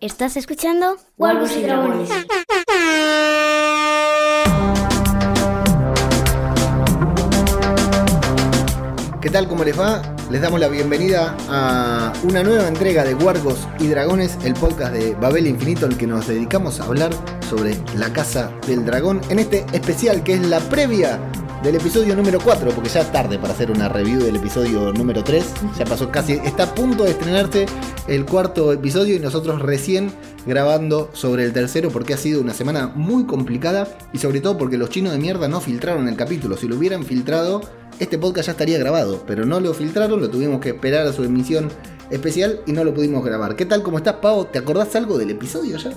¿Estás escuchando? Wargos y Dragones. ¿Qué tal? ¿Cómo les va? Les damos la bienvenida a una nueva entrega de Wargos y Dragones, el podcast de Babel Infinito, en el que nos dedicamos a hablar sobre la Casa del Dragón, en este especial que es la previa del episodio número 4, porque ya es tarde para hacer una review del episodio número 3, ya pasó casi, está a punto de estrenarse el cuarto episodio y nosotros recién grabando sobre el tercero porque ha sido una semana muy complicada y sobre todo porque los chinos de mierda no filtraron el capítulo, si lo hubieran filtrado este podcast ya estaría grabado, pero no lo filtraron, lo tuvimos que esperar a su emisión especial y no lo pudimos grabar. ¿Qué tal? ¿Cómo estás, Pau? ¿Te acordás algo del episodio ya?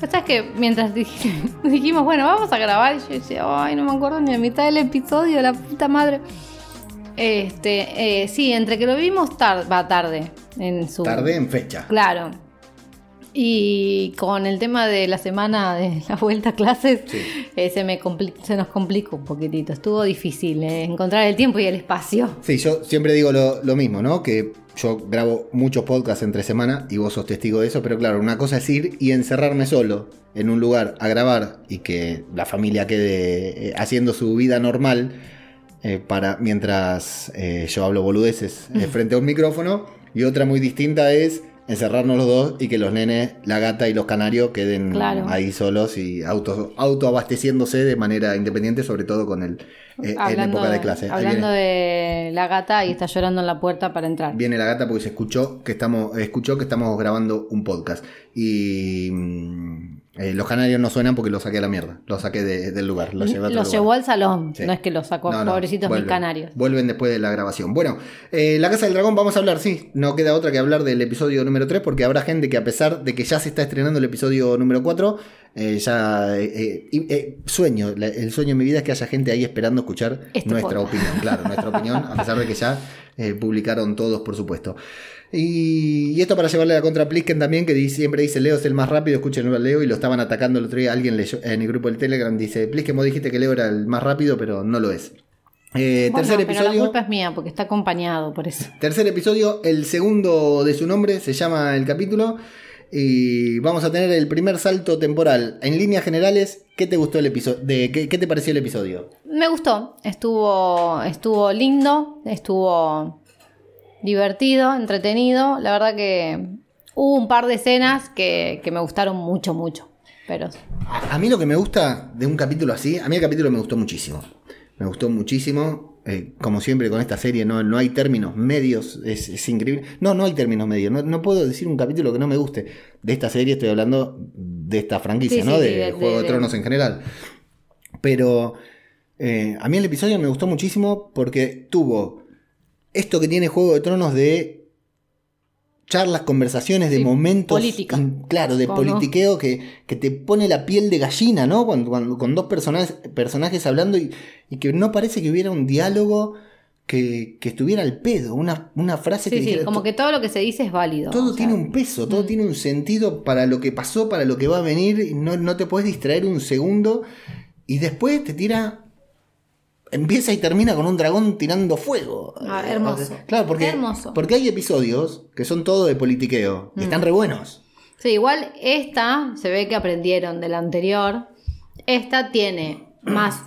¿Sabes que mientras dijimos, bueno, vamos a grabar, y yo decía, ay, no me acuerdo ni a mitad del episodio, la puta madre. Este, eh, sí, entre que lo vimos tarde, va tarde en su. Tarde en fecha. Claro. Y con el tema de la semana de la vuelta a clases, eh, se, me se nos complicó un poquitito. Estuvo difícil eh, encontrar el tiempo y el espacio. Sí, yo siempre digo lo, lo mismo, ¿no? Que yo grabo muchos podcasts entre semana y vos sos testigo de eso, pero claro, una cosa es ir y encerrarme solo en un lugar a grabar y que la familia quede eh, haciendo su vida normal eh, para mientras eh, yo hablo boludeces frente a un micrófono. Y otra muy distinta es encerrarnos los dos y que los nenes, la gata y los canarios queden ahí solos y auto, autoabasteciéndose de manera independiente, sobre todo con el eh, en época de clase. Hablando de la gata y está llorando en la puerta para entrar. Viene la gata porque se escuchó que estamos, escuchó que estamos grabando un podcast. Y mm, eh, los canarios no suenan porque los saqué a la mierda. Los saqué del lugar. Los, llevó al salón. No es que los sacó, pobrecitos mis canarios. Vuelven después de la grabación. Bueno, eh, La Casa del Dragón vamos a hablar, sí. No queda otra que hablar del episodio número 3 porque habrá gente que a pesar de que ya se está estrenando el episodio número 4, eh, ya sueño, el sueño de mi vida es que haya gente ahí esperando escuchar este nuestra opinión. Claro, nuestra opinión, a pesar de que ya publicaron todos, por supuesto. Y, esto para llevarle la contra a Plisken también, que siempre dice Leo es el más rápido, escuchen a Leo y lo estaban atacando el otro día. Alguien leyó, en el grupo del Telegram dice, Plisken, vos dijiste que Leo era el más rápido, pero no lo es. Eh, tercer episodio. Pero la culpa es mía porque está acompañado por eso. Tercer episodio, el segundo de su nombre, se llama el capítulo. Y vamos a tener el primer salto temporal. En líneas generales, ¿qué te gustó el episodio? De, ¿qué, ¿Qué te pareció el episodio? Me gustó. Estuvo, estuvo lindo. Estuvo divertido, entretenido. La verdad que hubo un par de escenas que, me gustaron mucho, mucho. Pero... A, mí lo que me gusta de un capítulo así, a mí el capítulo me gustó muchísimo. Me gustó muchísimo. Eh, como siempre con esta serie, no, no hay términos medios, es, increíble. No, no hay términos medios. No, puedo decir un capítulo que no me guste. De esta serie estoy hablando de esta franquicia, ¿no? de, Juego de, Tronos en general. Pero eh, a mí el episodio me gustó muchísimo porque tuvo esto que tiene Juego de Tronos de charlas, conversaciones, de momentos. Política. claro, de politiqueo que, te pone la piel de gallina, ¿no? Cuando, con dos personajes, personajes hablando y, que no parece que hubiera un diálogo que, estuviera al pedo, una, una frase que. Sí, como que todo lo que se dice es válido. Todo tiene un peso, todo mm. tiene un sentido para lo que pasó, para lo que va a venir. No, no te puedes distraer un segundo y después te tira empieza y termina con un dragón tirando fuego. Ah, hermoso. Claro, porque, hermoso. porque hay episodios que son todo de politiqueo y están mm. re buenos. Sí, igual esta se ve que aprendieron de la anterior. Esta tiene más,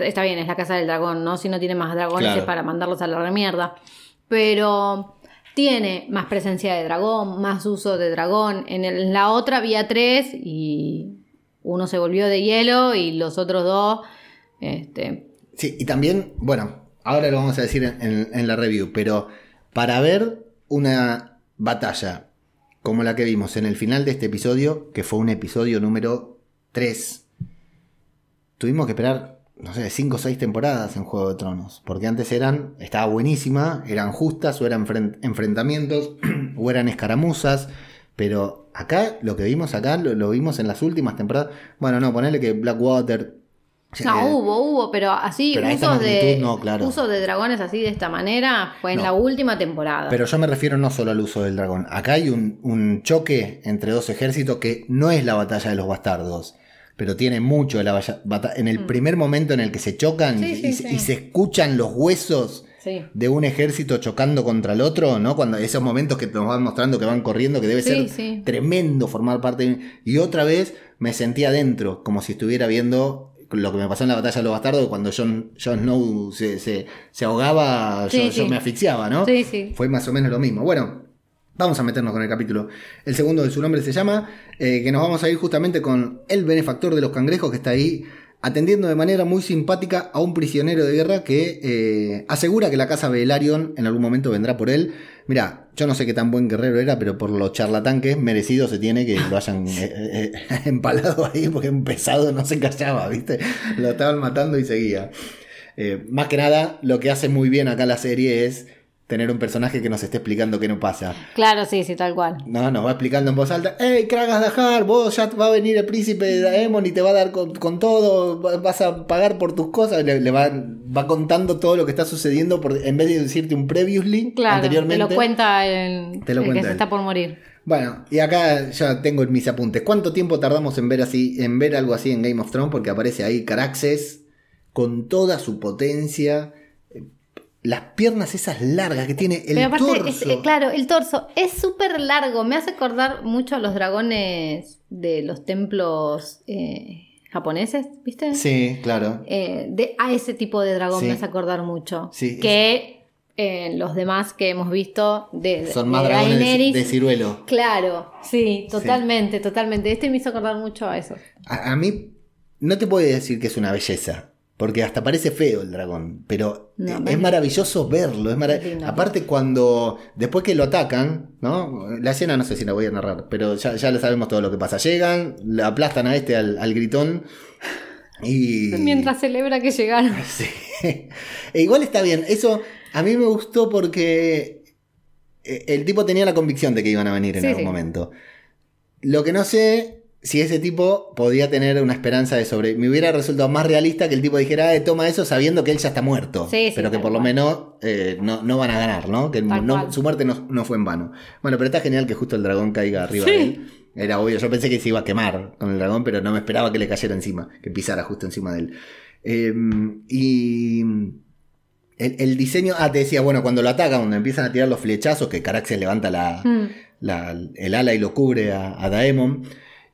está bien, es la casa del dragón, ¿no? Si no tiene más dragones es para mandarlos a la remierda. Pero tiene más presencia de dragón, más uso de dragón. En, la otra había tres y uno se volvió de hielo y los otros dos este, Sí, y también, bueno, ahora lo vamos a decir en, la review, pero para ver una batalla como la que vimos en el final de este episodio, que fue un episodio número 3, tuvimos que esperar, no sé, 5 o 6 temporadas en Juego de Tronos, porque antes eran, estaba buenísima, eran justas o eran enfrentamientos o eran escaramuzas, pero acá, lo que vimos acá, lo, lo vimos en las últimas temporadas, bueno, no, ponerle que Blackwater no, hubo, hubo, pero así usos, de, uso de dragones así de esta manera fue en la última temporada. Pero yo me refiero no solo al uso del dragón. Acá hay un, choque entre dos ejércitos que no es la batalla de los bastardos, pero tiene mucho de la batalla. En el mm. primer momento en el que se chocan y, se escuchan los huesos de un ejército chocando contra el otro, ¿no? Cuando esos momentos que nos van mostrando que van corriendo, que debe ser tremendo formar parte. Y otra vez me sentía adentro, como si estuviera viendo lo que me pasó en la batalla de los bastardos, cuando Jon, Snow se, se, ahogaba, yo, me asfixiaba, ¿no? Sí, sí. Fue más o menos lo mismo. Bueno, vamos a meternos con el capítulo. El segundo de su nombre se llama, eh, que nos vamos a ir justamente con el benefactor de los cangrejos que está ahí atendiendo de manera muy simpática a un prisionero de guerra que eh, asegura que la casa Velaryon en algún momento vendrá por él. Mira, yo no sé qué tan buen guerrero era, pero por lo charlatán que es, merecido se tiene que lo hayan eh, eh, empalado ahí, porque un pesado no se callaba, ¿viste? Lo estaban matando y seguía. más que nada, lo que hace muy bien acá la serie es tener un personaje que nos esté explicando qué no pasa. Claro, sí, sí, tal cual. No, nos va explicando en voz alta, ¡Ey, Kragas Dahar! Vos ya va a venir el príncipe de Daemon y te va a dar con, todo, vas a pagar por tus cosas. Le, va, va, contando todo lo que está sucediendo por, en vez de decirte un previously claro, anteriormente. Te lo cuenta el, te lo que se está por morir. Bueno, y acá ya tengo mis apuntes. ¿Cuánto tiempo tardamos en ver así, en ver algo así en Game of Thrones? Porque aparece ahí Caraxes con toda su potencia las piernas esas largas que tiene el Pero aparte, Es, eh, claro, el torso es súper largo. Me hace acordar mucho a los dragones de los templos eh, japoneses, ¿viste? Sí, claro. Eh, de, a ese tipo de dragón me hace acordar mucho. Sí, que los demás que hemos visto de, son más dragones de, ciruelo. Claro, sí, totalmente, totalmente. Este me hizo acordar mucho a eso. A, a mí no te puedo decir que es una belleza. Porque hasta parece feo el dragón, pero es maravilloso verlo. Es Aparte cuando, después que lo atacan, ¿no? La escena no sé si la voy a narrar, pero ya, ya lo sabemos todo lo que pasa. Llegan, le aplastan a este, al, gritón, y... Mientras celebra que llegaron. Sí. E igual está bien, eso a mí me gustó porque eh, el tipo tenía la convicción de que iban a venir en algún momento. Lo que no sé si ese tipo podía tener una esperanza de sobre. Me hubiera resultado más realista que el tipo dijera, eh, toma eso sabiendo que él ya está muerto. pero que por lo menos eh, no, van a ganar, ¿no? Que su muerte no, fue en vano. Bueno, pero está genial que justo el dragón caiga arriba de él. Era obvio, yo pensé que se iba a quemar con el dragón, pero no me esperaba que le cayera encima, que pisara justo encima de él. Em, y. El, diseño. Ah, te decía, bueno, cuando lo atacan, cuando empiezan a tirar los flechazos, que Caraxes levanta la, hmm. el ala y lo cubre a, a Daemon.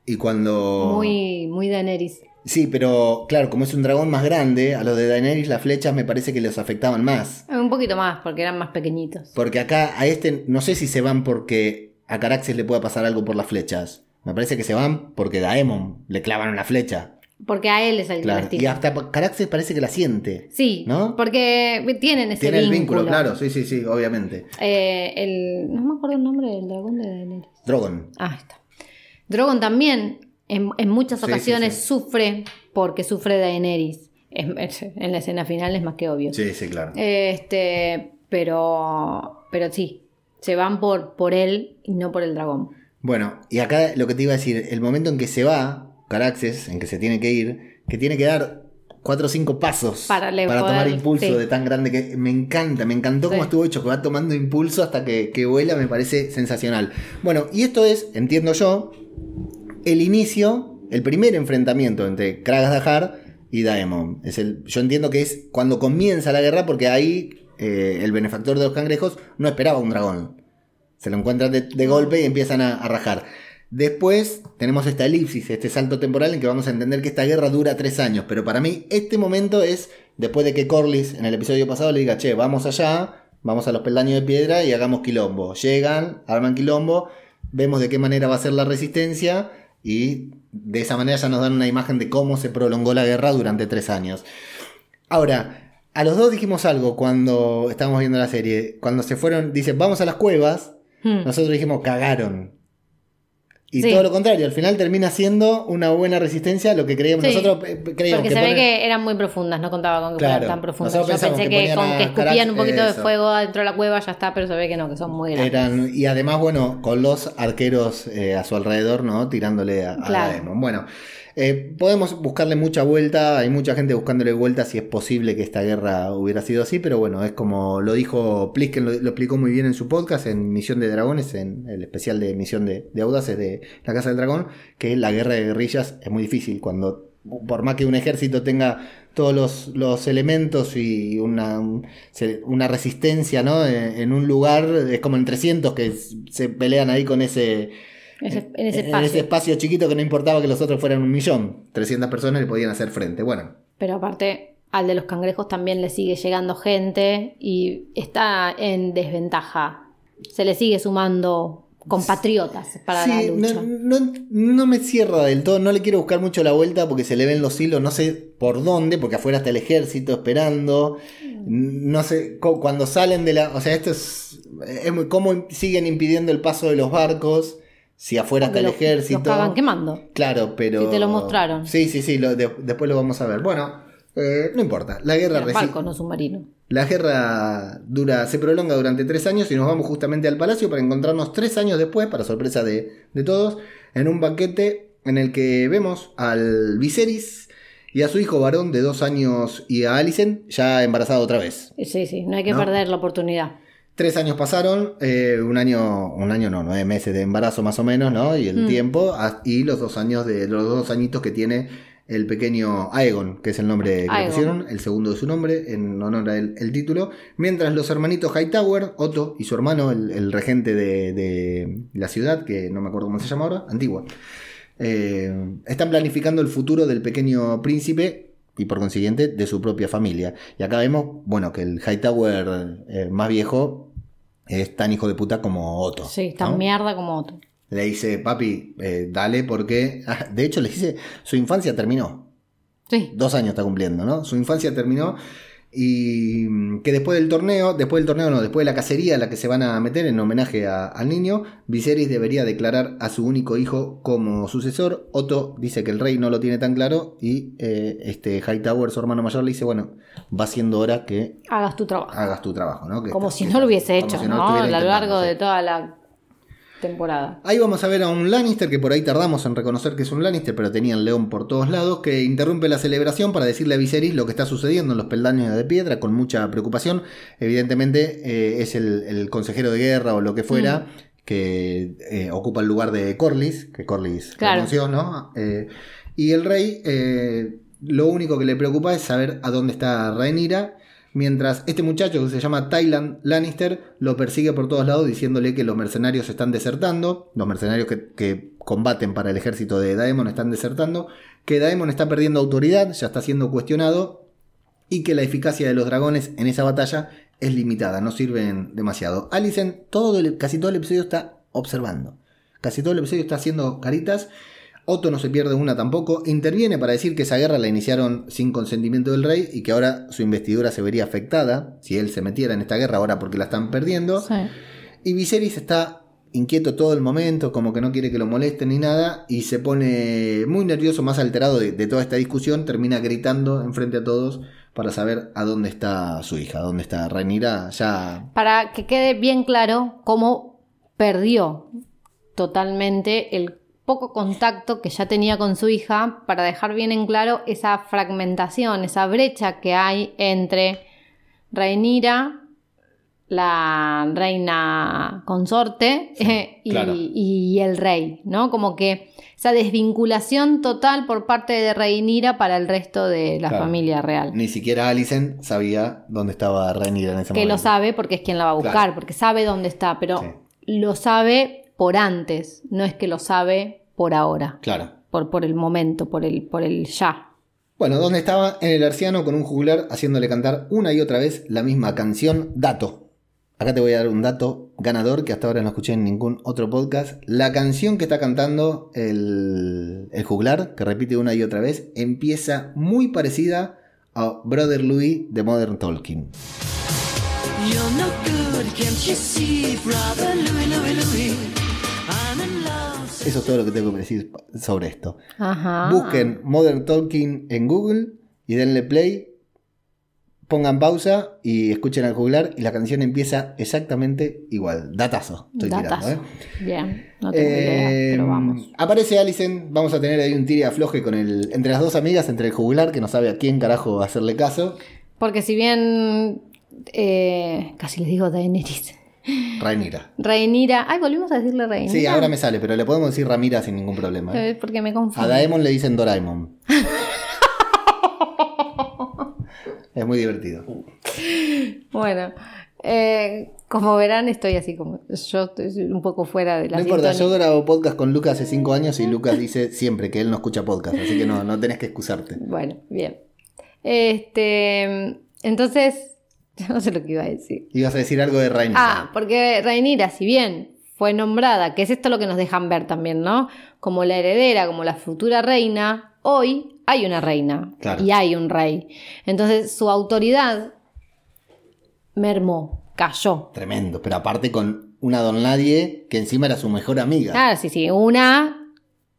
Y cuando. Muy, muy Daenerys. Sí, pero claro, como es un dragón más grande, a los de Daenerys las flechas me parece que les afectaban más. Un poquito más, porque eran más pequeñitos. Porque acá a este, no sé si se van porque a Caraxes le pueda pasar algo por las flechas. Me parece que se van porque Daemon le clavan una flecha. Porque a él es el claro. Y hasta Caraxes parece que la siente. Sí, ¿no? Porque tienen ese Tiene el vínculo, claro, sí, sí, sí, obviamente. Eh, el, no me acuerdo el nombre del dragón de Daenerys. Drogon. Ah, está. Drogon también en, muchas ocasiones sufre porque sufre de Daenerys. en la escena final es más que obvio. Sí, sí, claro. Este, pero, pero sí, se van por, por él y no por el dragón. Bueno, y acá lo que te iba a decir, el momento en que se va, Caraxes, en que se tiene que ir, que tiene que dar cuatro o cinco pasos para, tomar impulso de tan grande que me encanta, me encantó cómo estuvo hecho, que va tomando impulso hasta que, que, vuela, me parece sensacional. Bueno, y esto es, entiendo yo, el inicio, el primer enfrentamiento entre Kragas Dahar y Daemon. Es el, yo entiendo que es cuando comienza la guerra porque ahí eh, el benefactor de los cangrejos no esperaba un dragón. Se lo encuentran de, golpe y empiezan a, rajar. Después tenemos esta elipsis, este salto temporal en que vamos a entender que esta guerra dura tres años. Pero para mí este momento es después de que Corlys en el episodio pasado le diga, che, vamos allá, vamos a los peldaños de piedra y hagamos quilombo. Llegan, arman quilombo, vemos de qué manera va a ser la resistencia y de esa manera ya nos dan una imagen de cómo se prolongó la guerra durante tres años. Ahora, a los dos dijimos algo cuando estábamos viendo la serie. Cuando se fueron, dice, vamos a las cuevas. Hmm. Nosotros dijimos, cagaron. Y todo lo contrario, al final termina siendo una buena resistencia lo que creíamos nosotros. Eh, creíamos Porque se ve que eran muy profundas, no contaba con que fueran tan profundas. Yo pensé que, con que escupían un poquito de fuego dentro de la cueva ya está, pero se ve que no, que son muy grandes. y además, bueno, con los arqueros eh, a su alrededor, ¿no? Tirándole a, a Demon. Bueno. Eh, podemos buscarle mucha vuelta, hay mucha gente buscándole vuelta si es posible que esta guerra hubiera sido así, pero bueno, es como lo dijo Plisken, lo, explicó muy bien en su podcast, en Misión de Dragones, en el especial de Misión de, Audaces de La Casa del Dragón, que la guerra de guerrillas es muy difícil cuando por más que un ejército tenga todos los, los elementos y una, una resistencia ¿no? en, un lugar, es como en 300 que se pelean ahí con ese, en, ese espacio. espacio chiquito que no importaba que los otros fueran un millón, 300 personas le podían hacer frente. Bueno. Pero aparte, al de los cangrejos también le sigue llegando gente y está en desventaja. Se le sigue sumando compatriotas para la lucha. No, me cierra del todo, no le quiero buscar mucho la vuelta porque se le ven los hilos, no sé por dónde, porque afuera está el ejército esperando, no sé, cuando salen de la... O sea, esto es... es muy, ¿Cómo siguen impidiendo el paso de los barcos? Si afuera está el ejército. Los cagan quemando. Claro, pero... Si te lo mostraron. Sí, sí, sí, después lo vamos a ver. Bueno, eh, no importa, la guerra... Barco, no submarino. La guerra dura, se prolonga durante tres años y nos vamos justamente al palacio para encontrarnos tres años después, para sorpresa de, todos, en un banquete en el que vemos al Viserys y a su hijo varón de dos años y a Alicent ya embarazado otra vez. Sí, sí, no hay que perder la oportunidad. Tres años pasaron, eh, un año, un año no, nueve meses de embarazo más o menos, ¿no? Y el mm. tiempo, y los dos años de, los dos añitos que tiene el pequeño Aegon, que es el nombre que le pusieron, el segundo de su nombre, en honor al el título, mientras los hermanitos Hightower, Otto y su hermano, el, regente de, la ciudad, que no me acuerdo cómo se llama ahora, Antigua, eh, están planificando el futuro del pequeño príncipe y por consiguiente de su propia familia. Y acá vemos, bueno, que el Hightower eh, más viejo es tan hijo de puta como Otto. Sí, tan mierda como Otto le dice, papi, eh, dale porque... De hecho, le dice, su infancia terminó. Sí. Dos años está cumpliendo, ¿no? Su infancia terminó y mm, que después del torneo, después del torneo no, después de la cacería a la que se van a meter en homenaje al niño, Viserys debería declarar a su único hijo como sucesor. Otto dice que el rey no lo tiene tan claro y eh, este Hightower, su hermano mayor, le dice, bueno, va siendo hora que hagas tu trabajo. Hagas tu trabajo, ¿no? como si no lo hubiese hecho, ¿no? A lo largo de toda la temporada. Ahí vamos a ver a un Lannister, que por ahí tardamos en reconocer que es un Lannister, pero tenía el león por todos lados, que interrumpe la celebración para decirle a Viserys lo que está sucediendo en los peldaños de piedra con mucha preocupación. Evidentemente eh, es el, consejero de guerra o lo que fuera. Mm. que eh, ocupa el lugar de Corlys, que Corlys renunció, ¿no? Eh, y el rey, lo único que le preocupa es saber a dónde está Rhaenyra Mientras este muchacho que se llama Tyland Lannister lo persigue por todos lados diciéndole que los mercenarios están desertando, los mercenarios que, combaten para el ejército de Daemon están desertando, que Daemon está perdiendo autoridad, ya está siendo cuestionado y que la eficacia de los dragones en esa batalla es limitada, no sirven demasiado. Alicent todo casi todo el episodio está observando, casi todo el episodio está haciendo caritas Otto no se pierde una tampoco, interviene para decir que esa guerra la iniciaron sin consentimiento del rey y que ahora su investidura se vería afectada si él se metiera en esta guerra ahora porque la están perdiendo. Y Viserys está inquieto todo el momento, como que no quiere que lo molesten ni nada, y se pone muy nervioso, más alterado de, toda esta discusión, termina gritando enfrente a todos para saber a dónde está su hija, dónde está Rhaenyra, ya... Para que quede bien claro cómo perdió totalmente el poco contacto que ya tenía con su hija para dejar bien en claro esa fragmentación, esa brecha que hay entre Rhaenyra, la reina consorte y, el rey, ¿no? Como que esa desvinculación total por parte de Rhaenyra para el resto de la familia real. Ni siquiera Alicent sabía dónde estaba Rhaenyra en ese momento. Que lo sabe porque es quien la va a buscar, porque sabe dónde está, pero lo sabe por antes, no es que lo sabe por ahora. Claro. Por, por el momento, por el, por el ya. Bueno, ¿dónde estaba? En el arciano con un juglar haciéndole cantar una y otra vez la misma canción, Dato. Acá te voy a dar un dato ganador que hasta ahora no escuché en ningún otro podcast. La canción que está cantando el, el juglar, que repite una y otra vez, empieza muy parecida a Brother Louis de Modern Talking. Eso es todo lo que tengo que decir sobre esto. Busquen Modern Talking en Google y denle play. Pongan pausa y escuchen al juglar y la canción empieza exactamente igual. Datazo, estoy tirando, ¿eh? Bien, no tengo idea, pero vamos. Em, aparece Alison, vamos a tener ahí un tire afloje con el, entre las dos amigas, entre el juglar, que no sabe a quién carajo hacerle caso. Porque si bien eh, casi les digo Daenerys. Rainira. Rainira, Ay, volvimos a decirle Reinira. Sí, ahora me sale, pero le podemos decir Ramira sin ningún problema. ¿eh? Porque me confundo. A Daemon le dicen Doraemon. es muy divertido. Bueno. Eh, como verán, estoy así como. Yo estoy un poco fuera de la. No importa, yo grabo podcast con Lucas hace cinco años y Lucas dice siempre que él no escucha podcast, así que no, no tenés que excusarte. Bueno, bien. Este. Entonces, No sé lo que iba a decir. Ibas a decir algo de Rhaenyra. Ah, porque Rhaenyra, si bien fue nombrada, que es esto lo que nos dejan ver también, ¿no? Como la heredera, como la futura reina, hoy hay una reina Claro. y hay un rey. Entonces su autoridad mermó, cayó. Tremendo, pero aparte con una don nadie que encima era su mejor amiga. Ah, sí, sí, una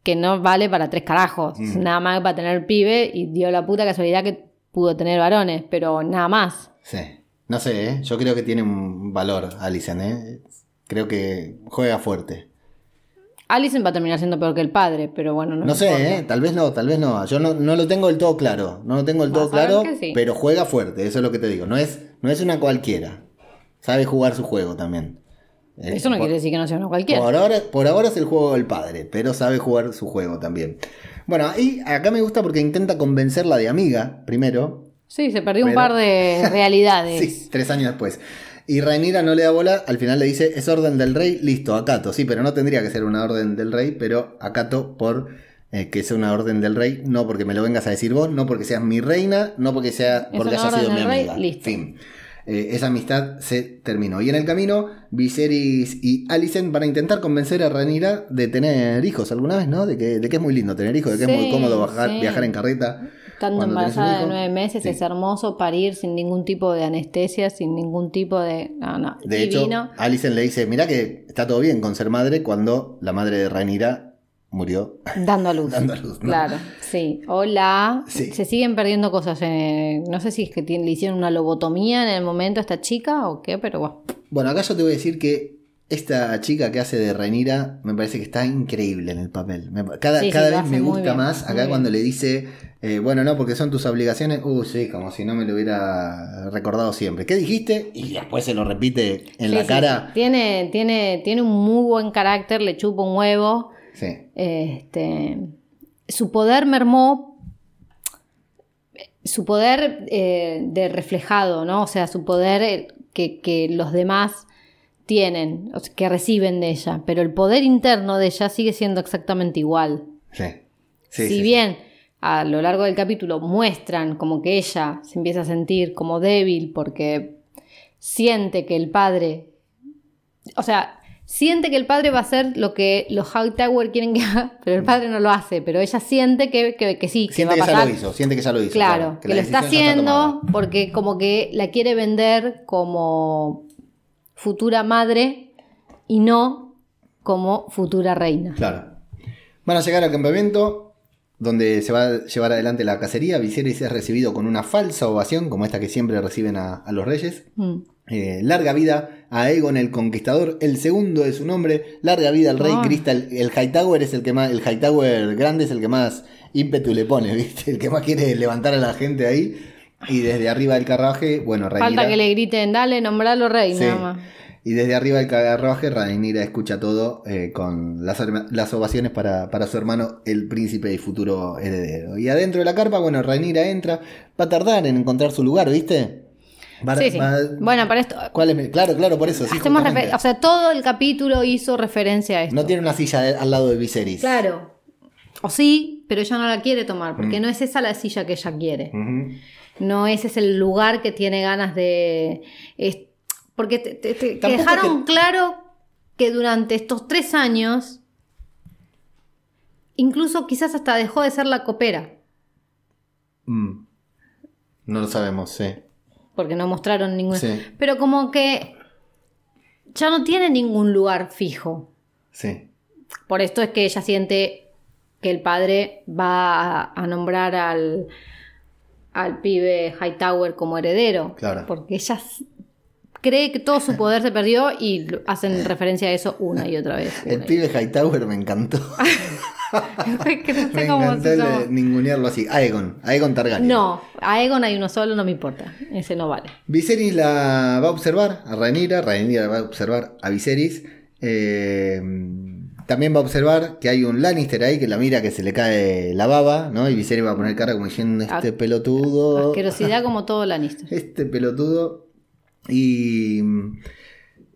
que no vale para tres carajos, Mm. nada más para tener pibe y dio la puta casualidad que pudo tener varones, pero nada más. Sí. No sé, ¿eh? yo creo que tiene un valor Alicent, ¿eh? Creo que juega fuerte. Alicent va a terminar siendo peor que el padre, pero bueno, no, No sé. ¿eh? tal vez no, tal vez no. Yo no, no lo tengo del todo claro. No lo tengo del todo claro, sí. pero juega fuerte, eso es lo que te digo. No es, no es una cualquiera. Sabe jugar su juego también. Eso no por- quiere decir que no sea una cualquiera. Por ahora, por ahora es el juego del padre, pero sabe jugar su juego también. Bueno, y acá me gusta porque intenta convencerla de amiga, primero. Sí, se perdió un par de realidades. Sí, tres años después. Y Rhaenyra no le da bola, al final le dice, es orden del rey, listo, acato. Sí, pero no tendría que ser una orden del rey, pero acato por eh, que sea una orden del rey, no porque me lo vengas a decir vos, no porque seas mi reina, no porque sea Es porque haya sido mi rey, amiga. listo. Fin. Eh, esa amistad se terminó. Y en el camino, Viserys y Alicent van a intentar convencer a Rhaenyra de tener hijos alguna vez, ¿no? De que, de que es muy lindo tener hijos, de que es muy cómodo bajar- sí. viajar en carreta. Estando cuando embarazada de nueve meses Sí. es hermoso parir sin ningún tipo de anestesia, sin ningún tipo de... No, no, De divino. hecho, Alicent le dice, mira que está todo bien con ser madre cuando la madre de Rhaenyra murió Dando a luz. dando a luz. ¿no? Claro, sí. Hola. Sí. Se siguen perdiendo cosas. no sé si es que tiene- le hicieron una lobotomía en el momento a esta chica o qué, pero bueno. Bueno, acá yo te voy a decir que esta chica que hace de Rhaenyra me parece que está increíble en el papel. Me- cada Sí, cada vez me gusta bien, más. Acá bien. cuando le dice, eh, bueno, no, porque son tus obligaciones. Uh, sí, como si no me lo hubiera recordado siempre. ¿Qué dijiste? Y después se lo repite en Sí, la cara. Tiene, tiene, tiene un muy buen carácter, le chupa un huevo. Sí. Este, su poder mermó, su poder eh, de reflejado, ¿no? O sea, su poder eh, que, que los demás tienen, o sea, que reciben de ella, pero el poder interno de ella sigue siendo exactamente igual. Sí. Sí, si sí, bien a lo largo del capítulo muestran como que ella se empieza a sentir como débil porque siente que el padre, o sea, siente que el padre va a hacer lo que los Hightower quieren que haga, pero el padre no lo hace, pero ella siente que, que, que sí, que Siente va que a ya lo hizo, siente que ya lo hizo. Claro, que, lo está haciendo porque como que la quiere vender como futura madre y no como futura reina. Claro. Van a llegar al campamento donde se va a llevar adelante la cacería. Viserys es recibido con una falsa ovación, como esta que siempre reciben a, a los reyes. Mm. Eh, larga vida a Aegon el Conquistador, el segundo de su nombre. Larga vida al rey Ah. Crystal. El Hightower es el que más, el Hightower grande es el que más ímpetu le pone, ¿viste? El que más quiere levantar a la gente ahí. Y desde arriba del carruaje, bueno, Falta Rhaenyra- que le griten, dale, nombralo rey, Sí. nada más. Y desde arriba del carruaje, Rhaenyra escucha todo eh, con las, las ovaciones para, para su hermano, el príncipe y futuro heredero. Y adentro de la carpa, bueno, Rhaenyra entra. Va a tardar en encontrar su lugar, ¿viste? Va- Sí, sí. va- Bueno, para esto. ¿Cuál es? Claro, claro, por eso. Sí, hacemos o sea, todo el capítulo hizo referencia a esto. no tiene una silla de- al lado de Viserys. Claro. O sí, pero ella no la quiere tomar, Mm. porque no es esa la silla que ella quiere. Ujú. No ese es el lugar que tiene ganas de. es- porque te, te- te- te Tampoco dejaron que- claro que durante estos tres años, incluso quizás hasta dejó de ser la copera, Mm. No lo sabemos, sí. porque no mostraron ningún. Sí. Pero como que ya no tiene ningún lugar fijo. Sí. Por esto es que ella siente que el padre va a, a nombrar al, al pibe Hightower como heredero. Claro. Porque ella cree que todo su poder se perdió y hacen referencia a eso una y otra vez. El pibe Hightower me encantó. que no sé me cómo encantó se llama. ningunearlo así. Aegon. Aegon Targaryen. No, a Egon hay uno solo, no me importa. Ese no vale. Viserys la va a observar a Rhaenyra, Rhaenyra va a observar a Viserys. eh, también va a observar que hay un Lannister ahí que la mira que se le cae la baba, ¿no? Y Viserys va a poner cara como diciendo, este pelotudo. Asquerosidad como todo Lannister. Este pelotudo. Y.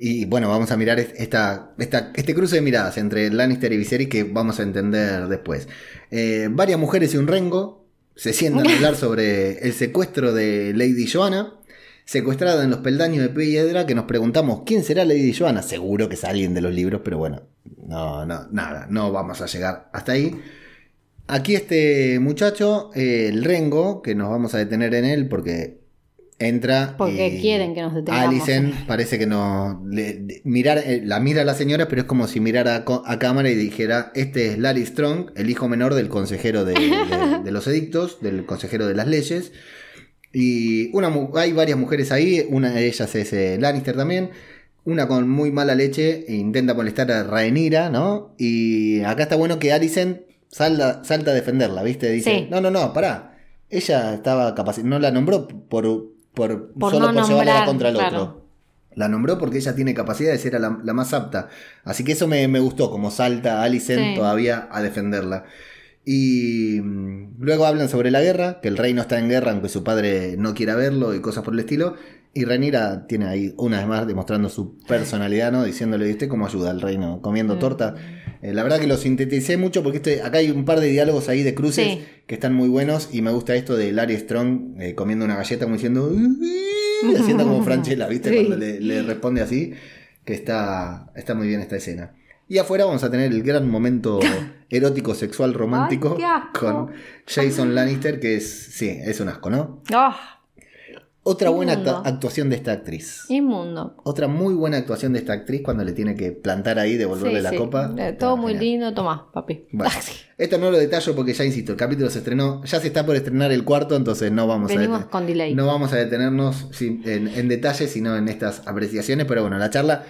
Y bueno, vamos a mirar esta, esta, este cruce de miradas entre Lannister y Viserys que vamos a entender después. Eh, varias mujeres y un rengo se sientan a hablar sobre el secuestro de Lady Joanna, secuestrada en los peldaños de piedra, que nos preguntamos quién será Lady Joanna. Seguro que es alguien de los libros, pero bueno, no, no, nada, no vamos a llegar hasta ahí. Aquí este muchacho, eh, el rengo, que nos vamos a detener en él porque entra. Porque quieren que nos detengamos. Alicent parece que no. le- le- mirar, eh, la mira a la señora, pero es como si mirara a, cámara y dijera: Este es Larry Strong, el hijo menor del consejero de, de- de los edictos, del consejero de las leyes. Y una, hay varias mujeres ahí, una de ellas es eh, Lannister también. Una con muy mala leche e intenta molestar a Rhaenyra, ¿no? Y acá está bueno que Alicent salta, salta a defenderla, ¿viste? Dice, Sí. no, no, no, pará. Ella estaba capacitada, no la nombró por, por, Por solo no por llevarla contra el claro. otro. La nombró porque ella tiene capacidad de ser la, la más apta. Así que eso me, me gustó, como salta Alicent Sí. todavía a defenderla. Y mm, luego hablan sobre la guerra, que el rey no está en guerra aunque su padre no quiera verlo y cosas por el estilo. Y Renira tiene ahí una vez más demostrando su personalidad, ¿no? Diciéndole, ¿y usted cómo ayuda al reino? Comiendo Mm. torta. Eh, la verdad que lo sinteticé mucho porque este- acá hay un par de diálogos ahí de cruces Sí. que están muy buenos y me gusta esto de Larry Strong eh, comiendo una galleta como diciendo, haciendo como Franchella, ¿viste? Sí. Cuando le, le responde así, que está, está muy bien esta escena. Y afuera vamos a tener el gran momento erótico, sexual, romántico Ay, qué asco. con Jason Lannister, que es, sí, es un asco, ¿no? ¡Ah! Otra buena Inmundo. actuación de esta actriz. Inmundo. Otra muy buena actuación de esta actriz cuando le tiene que plantar ahí, devolverle Sí, la sí. copa. Eh, Todo muy genial. lindo, tomá, papi. Bueno, esto no lo detallo porque ya insisto, el capítulo se estrenó, ya se está por estrenar el cuarto, entonces no vamos Venimos a con delay. no vamos a detenernos sin- en, en detalle, sino en estas apreciaciones, pero bueno, la charla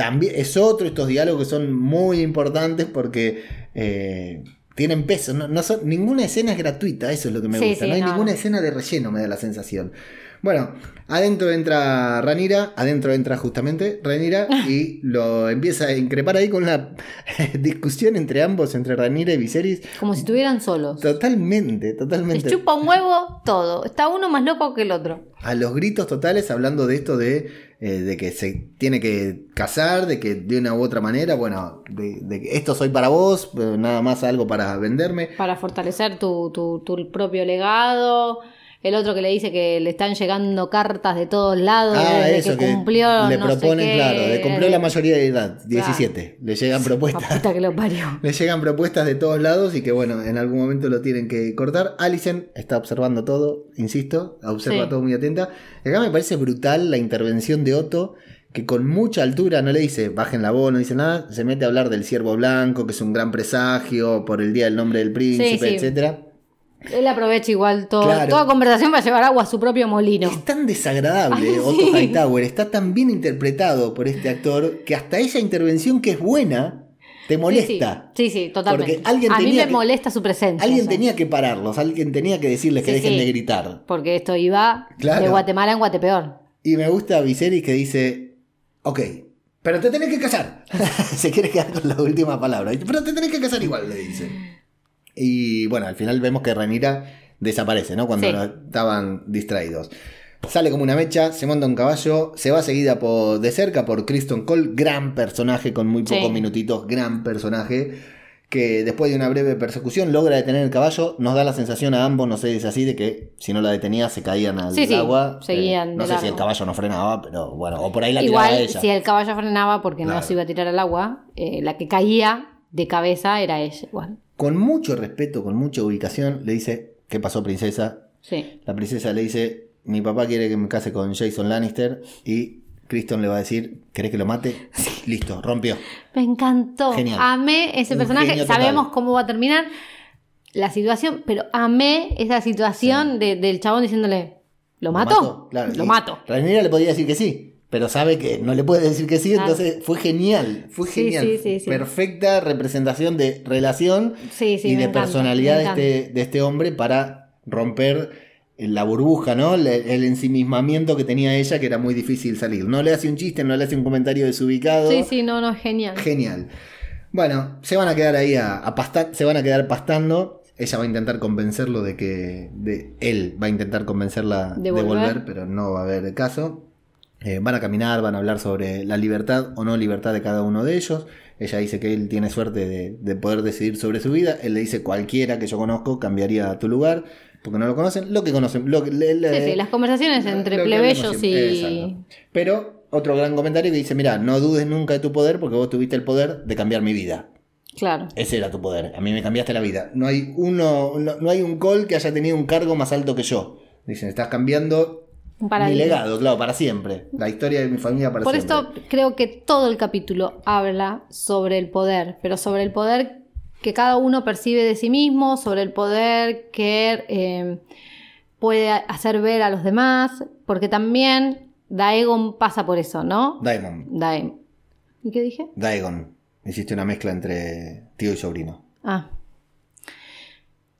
también es otro, estos diálogos que son muy importantes porque eh, tienen peso, no, no son, ninguna escena es gratuita, eso es lo que me Sí, gusta, sí, no hay no, ninguna escena de relleno, me da la sensación. Bueno, adentro entra Ranira, adentro entra justamente Ranira y lo empieza a increpar ahí con una discusión entre ambos, entre Ranira y Viserys. Como si estuvieran solos. Totalmente, Les totalmente. chupa un huevo todo. Está uno más loco que el otro. A los gritos totales hablando de esto de, eh, de que se tiene que casar, de que de una u otra manera, bueno, de, de que esto soy para vos, pero nada más algo para venderme. Para fortalecer tu, tu, tu propio legado. El otro que le dice que le están llegando cartas de todos lados Ah, eso que que cumplió. le no sé proponen, qué. claro, de cumplió la mayoría de edad, 17. Le llegan propuestas. que lo parió. Le llegan propuestas de todos lados y que bueno, en algún momento lo tienen que cortar. Alicent está observando todo, insisto, observa Sí. todo muy atenta. Acá me parece brutal la intervención de Otto, que con mucha altura no le dice bajen la voz, no dice nada, se mete a hablar del ciervo blanco, que es un gran presagio, por el día del nombre del príncipe, sí. etcétera. Él aprovecha igual todo, Claro. toda conversación para llevar agua a su propio molino. Es tan desagradable Ay, Otto sí. Hightower, está tan bien interpretado por este actor que hasta esa intervención que es buena te molesta. Sí, sí, sí, sí, totalmente. Porque alguien a mí tenía me que- molesta su presencia. Alguien tenía que pararlos, alguien tenía que decirles que dejen de gritar. Porque esto iba Claro. de Guatemala en Guatepeor. Y me gusta Viserys que dice, ok, pero te tenés que casar. Se quiere quedar con la última palabra. Pero te tenés que casar igual, le dice. Y bueno, al final vemos que Ranira desaparece, ¿no? Cuando Sí. estaban distraídos. Sale como una mecha, se monta un caballo, se va seguida por, de cerca por Kristen Cole, gran personaje con muy pocos Sí. minutitos, gran personaje, que después de una breve persecución logra detener el caballo, nos da la sensación a ambos, no sé si es así, de que si no la detenía se caían al Sí, sí, agua. Eh, seguían no sé si el caballo no frenaba, pero bueno, o por ahí la tiraba ella. si el caballo frenaba porque Claro. no se iba a tirar al agua, eh, la que caía de cabeza era ella. Igual. Con mucho respeto, con mucha ubicación, le dice, ¿qué pasó princesa? Sí. La princesa le dice, mi papá quiere que me case con Jason Lannister y Kristen le va a decir, ¿querés que lo mate? Listo, rompió. Me encantó. Genial. Amé ese Un personaje. Sabemos cómo va a terminar la situación, pero amé esa situación de- del chabón diciéndole, ¿lo mato? Claro, Lo y mato. Rhaenyra le podía decir que sí, pero sabe que no le puede decir que sí, entonces fue genial, fue Sí, genial. sí, sí, sí. Perfecta representación de relación y de personalidad de este, de este hombre para romper la burbuja, ¿no? El ensimismamiento que tenía ella, que era muy difícil salir. No le hace un chiste, no le hace un comentario desubicado. Sí, sí, no, no, genial. Genial. Bueno, se van a quedar ahí a, a pastar, se van a quedar pastando. Ella va a intentar convencerlo de que. De, él va a intentar convencerla de, volver. pero no va a haber caso. Eh, van a caminar, van a hablar sobre la libertad o no libertad de cada uno de ellos. Ella dice que él tiene suerte de, de poder decidir sobre su vida. Él le dice cualquiera que yo conozco cambiaría tu lugar. Porque no lo conocen. Lo que conocen. Lo que, le- le- Sí, sí, las conversaciones entre plebeyos y. Exacto. Pero otro gran comentario que dice, mira, no dudes nunca de tu poder porque vos tuviste el poder de cambiar mi vida. Claro. Ese era tu poder. A mí me cambiaste la vida. No hay uno, no, no hay un col que haya tenido un cargo más alto que yo. Dicen, estás cambiando Un mi legado, claro, para siempre. La historia de mi familia para Por siempre. esto creo que todo el capítulo habla sobre el poder, pero sobre el poder que cada uno percibe de sí mismo, sobre el poder que eh, puede hacer ver a los demás, porque también Daegon pasa por eso, ¿no? Daemon. Daegon. ¿Y qué dije? Daegon. Hiciste una mezcla entre tío y sobrino. Ah.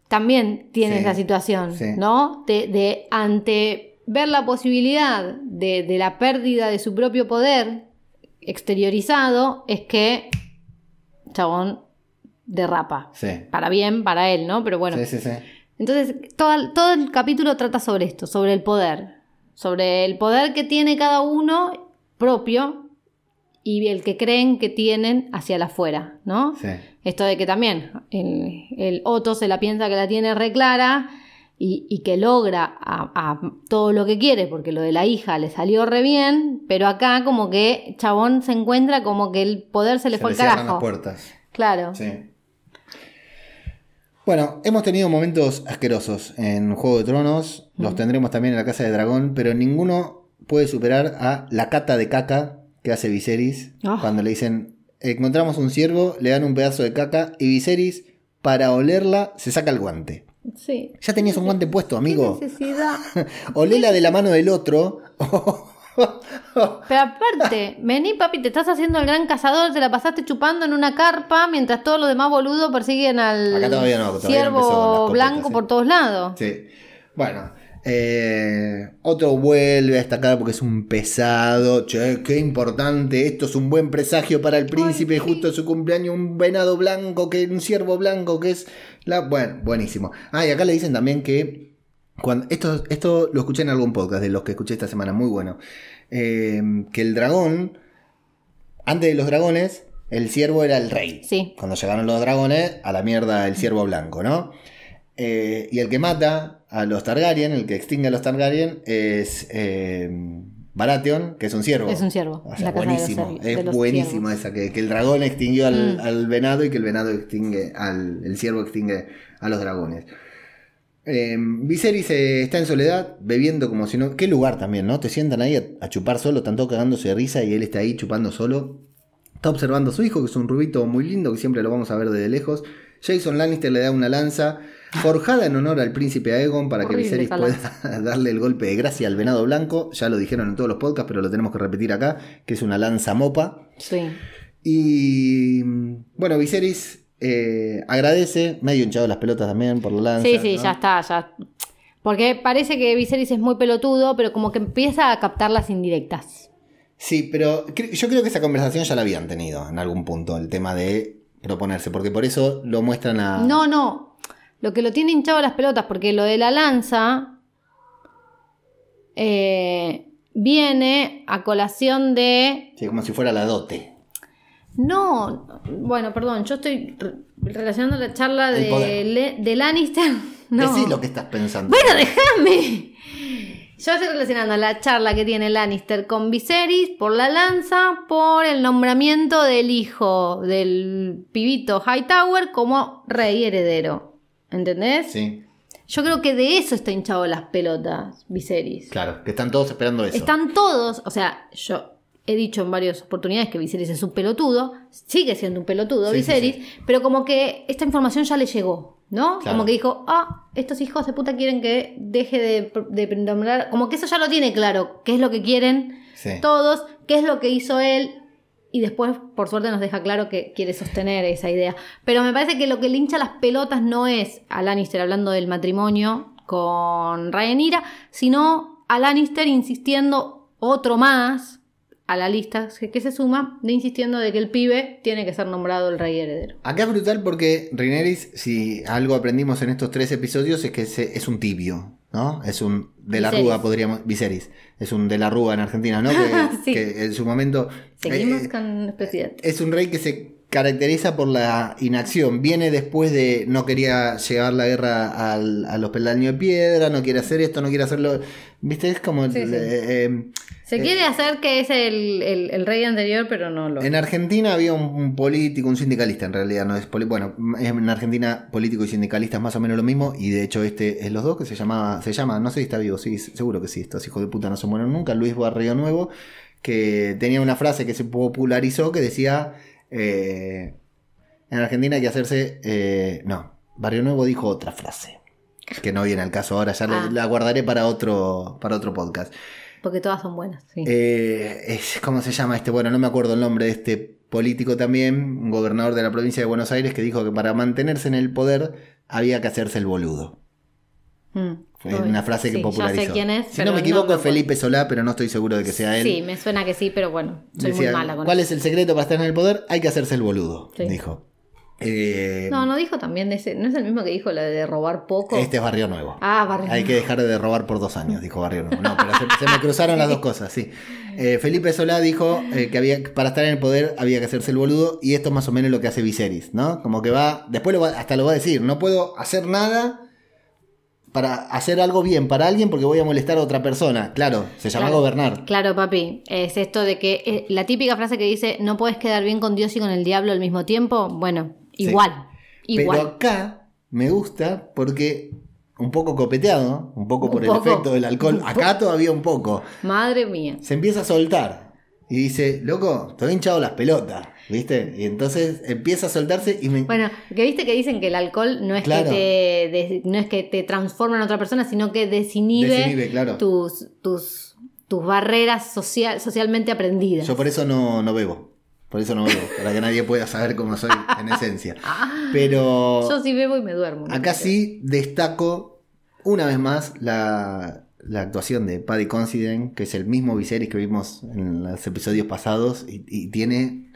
También tiene Sí, esa situación, sí. ¿no? De, de ante ver la posibilidad de, de la pérdida de su propio poder exteriorizado, es que Chabón derrapa. Sí. Para bien, para él, ¿no? Pero bueno. Sí, sí, sí. Entonces, todo, todo el capítulo trata sobre esto, sobre el poder. Sobre el poder que tiene cada uno propio y el que creen que tienen hacia el afuera, ¿no? Sí. Esto de que también el, el Otto se la piensa que la tiene re clara y, y que logra a, a todo lo que quiere, porque lo de la hija le salió re bien, pero acá como que Chabón se encuentra como que el poder se le Se fue al carajo. las puertas. Claro. Sí. Bueno, hemos tenido momentos asquerosos en Juego de Tronos, los tendremos también en la Casa de Dragón, pero ninguno puede superar a la cata de caca que hace Viserys Ah. cuando le dicen, encontramos un ciervo, le dan un pedazo de caca y Viserys, para olerla, se saca el guante. Sí. Ya tenías un guante puesto, amigo. ¿Qué necesidad? Olela de la mano del otro. Pero aparte, vení papi, te estás haciendo el gran cazador, te la pasaste chupando en una carpa mientras todos los demás boludos persiguen al no, ciervo blanco sí. por todos lados. Sí. Bueno, eh, otro vuelve a destacar porque es un pesado. Che, qué importante. Esto es un buen presagio para el príncipe. Justo en su cumpleaños, un venado blanco, que un ciervo blanco, que es la. Bueno, buenísimo. Ah, y acá le dicen también que. Cuando, esto, esto lo escuché en algún podcast de los que escuché esta semana, muy bueno. Eh, que el dragón, antes de los dragones, el ciervo era el rey. Sí. Cuando llegaron los dragones, a la mierda el ciervo blanco, ¿no? Eh, y el que mata a los Targaryen, el que extingue a los Targaryen, es eh, Baratheon, que es un ciervo. Es un ciervo, O sea, los buenísimo. es buenísimo ciervos. esa, que, que el dragón extinguió al, Mm. al venado y que el venado extingue al. El ciervo extingue a los dragones. Eh, Viserys eh, está en soledad, bebiendo como si no. Qué lugar también, ¿no? Te sientan ahí a, a chupar solo, todos cagándose de risa y él está ahí chupando solo. Está observando a su hijo, que es un rubito muy lindo, que siempre lo vamos a ver desde lejos. Jason Lannister le da una lanza forjada en honor al príncipe Aegon para que Viserys pueda darle el golpe de gracia al venado blanco. Ya lo dijeron en todos los podcasts, pero lo tenemos que repetir acá, que es una lanza mopa. Sí. Y bueno, Viserys eh, agradece, medio hinchado las pelotas también por la lanza. Sí, sí, ¿no? ya está, ya. Porque parece que Viserys es muy pelotudo, pero como que empieza a captar las indirectas. Sí, pero yo creo que esa conversación ya la habían tenido en algún punto, el tema de proponerse, porque por eso lo muestran a... No, no. Lo que lo tiene hinchado las pelotas, porque lo de la lanza eh, viene a colación de. Sí, como si fuera la dote. No, bueno, perdón, yo estoy re- relacionando la charla El de. Le- de Lannister. No. Decí lo que estás pensando. Bueno, déjame. Yo estoy relacionando la charla que tiene Lannister con Viserys por la lanza, por el nombramiento del hijo del pibito Hightower como rey heredero. ¿Entendés? Sí, Yo creo que de eso está hinchado las pelotas, Viserys. claro, que están todos esperando eso. Están todos, o sea, yo he dicho en varias oportunidades que Viserys es un pelotudo, sigue siendo un pelotudo Sí, Viserys, sí, pero como que esta información ya le llegó, ¿no? Claro. Como que dijo, ah, estos hijos de puta quieren que deje de, de nombrar, como que eso ya lo tiene claro, qué es lo que quieren todos, qué es lo que hizo él. Y después, por suerte, nos deja claro que quiere sostener esa idea. Pero me parece que lo que le hincha las pelotas no es a Lannister hablando del matrimonio con Rhaenyra, sino a Lannister insistiendo otro más a la lista que, se suma de insistiendo de que el pibe tiene que ser nombrado el rey heredero. Acá es brutal porque Rhaenyra, si algo aprendimos en estos tres episodios, es que es un tibio. ¿no? Es un de la Rúa, podríamos. Viserys. Es un de la Rúa en Argentina, ¿no? Que, en su momento. Seguimos eh, con Es un rey que se caracteriza por la inacción. Viene después de no quería llevar la guerra al, a los peldaños de piedra, no quiere hacer esto, no quiere hacerlo. ¿Viste? Es como. Eh, se eh, quiere hacer que es el, rey anterior, pero no lo. En Argentina había un, político, un sindicalista en realidad, no es bueno, en Argentina político y sindicalista es más o menos lo mismo, y de hecho este es los dos que se llamaba, se llama, no sé si está vivo, sí, seguro que sí, estos hijos de puta no se mueren nunca, Luis Barrio Nuevo, que tenía una frase que se popularizó que decía eh, en Argentina hay que hacerse. Eh, no, Barrio Nuevo dijo otra frase. Que no viene al caso ahora, ya ah. la guardaré para otro, para otro podcast. Porque todas son buenas, sí. Eh, ¿Cómo se llama este? Bueno, no me acuerdo el nombre de este político también, un gobernador de la provincia de Buenos Aires, que dijo que para mantenerse en el poder había que hacerse el boludo. Mm. Fue una frase que popularizó. si no me equivoco, es Felipe Solá, pero no estoy seguro de que sea él. Sí, me suena que sí, pero bueno, soy muy mala con ¿Cuál es el secreto para estar en el poder? Hay que hacerse el boludo, dijo. Eh, no, no dijo también de ese. ¿No es el mismo que dijo la de robar poco? Este es Barrio Nuevo. Ah, Barrio Hay que dejar de robar por dos años, dijo Barrio Nuevo. No, pero se, me cruzaron las dos cosas, sí. Eh, Felipe Solá dijo eh, que había para estar en el poder había que hacerse el boludo y esto es más o menos lo que hace Viserys, ¿no? Como que va. Después hasta lo va a decir: no puedo hacer nada para hacer algo bien para alguien porque voy a molestar a otra persona. Claro, se llama gobernar. Claro, papi. Es esto de que eh, la típica frase que dice no puedes quedar bien con Dios y con el diablo al mismo tiempo. Bueno, igual. igual. Pero acá me gusta porque un poco copeteado, un poco por el efecto del alcohol. Acá todavía un poco. Madre mía. Se empieza a soltar. Y dice, loco, he hinchado las pelotas. ¿Viste? Y entonces empieza a soltarse y me... Bueno, que viste que dicen que el alcohol no es, que, te, no es que te transforma en otra persona, sino que desinhibe, tus, tus, tus barreras social, socialmente aprendidas. Yo por eso no, no bebo. Por eso no bebo, para que nadie pueda saber cómo soy en esencia. Pero... Yo sí bebo y me duermo. Acá sí destaco una vez más la, la actuación de Paddy Considine, que es el mismo Viserys que vimos en los episodios pasados, y tiene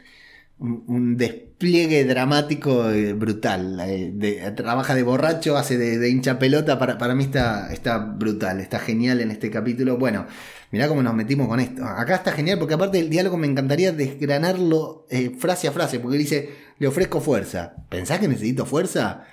un, despliegue dramático eh, brutal. Eh, trabaja de borracho, hace de, hincha pelota. Para, para mí está, está brutal, está genial en este capítulo. Bueno, mirá cómo nos metimos con esto. Acá está genial porque aparte del diálogo me encantaría desgranarlo eh, frase a frase, porque dice, le ofrezco fuerza. ¿Pensás que necesito fuerza?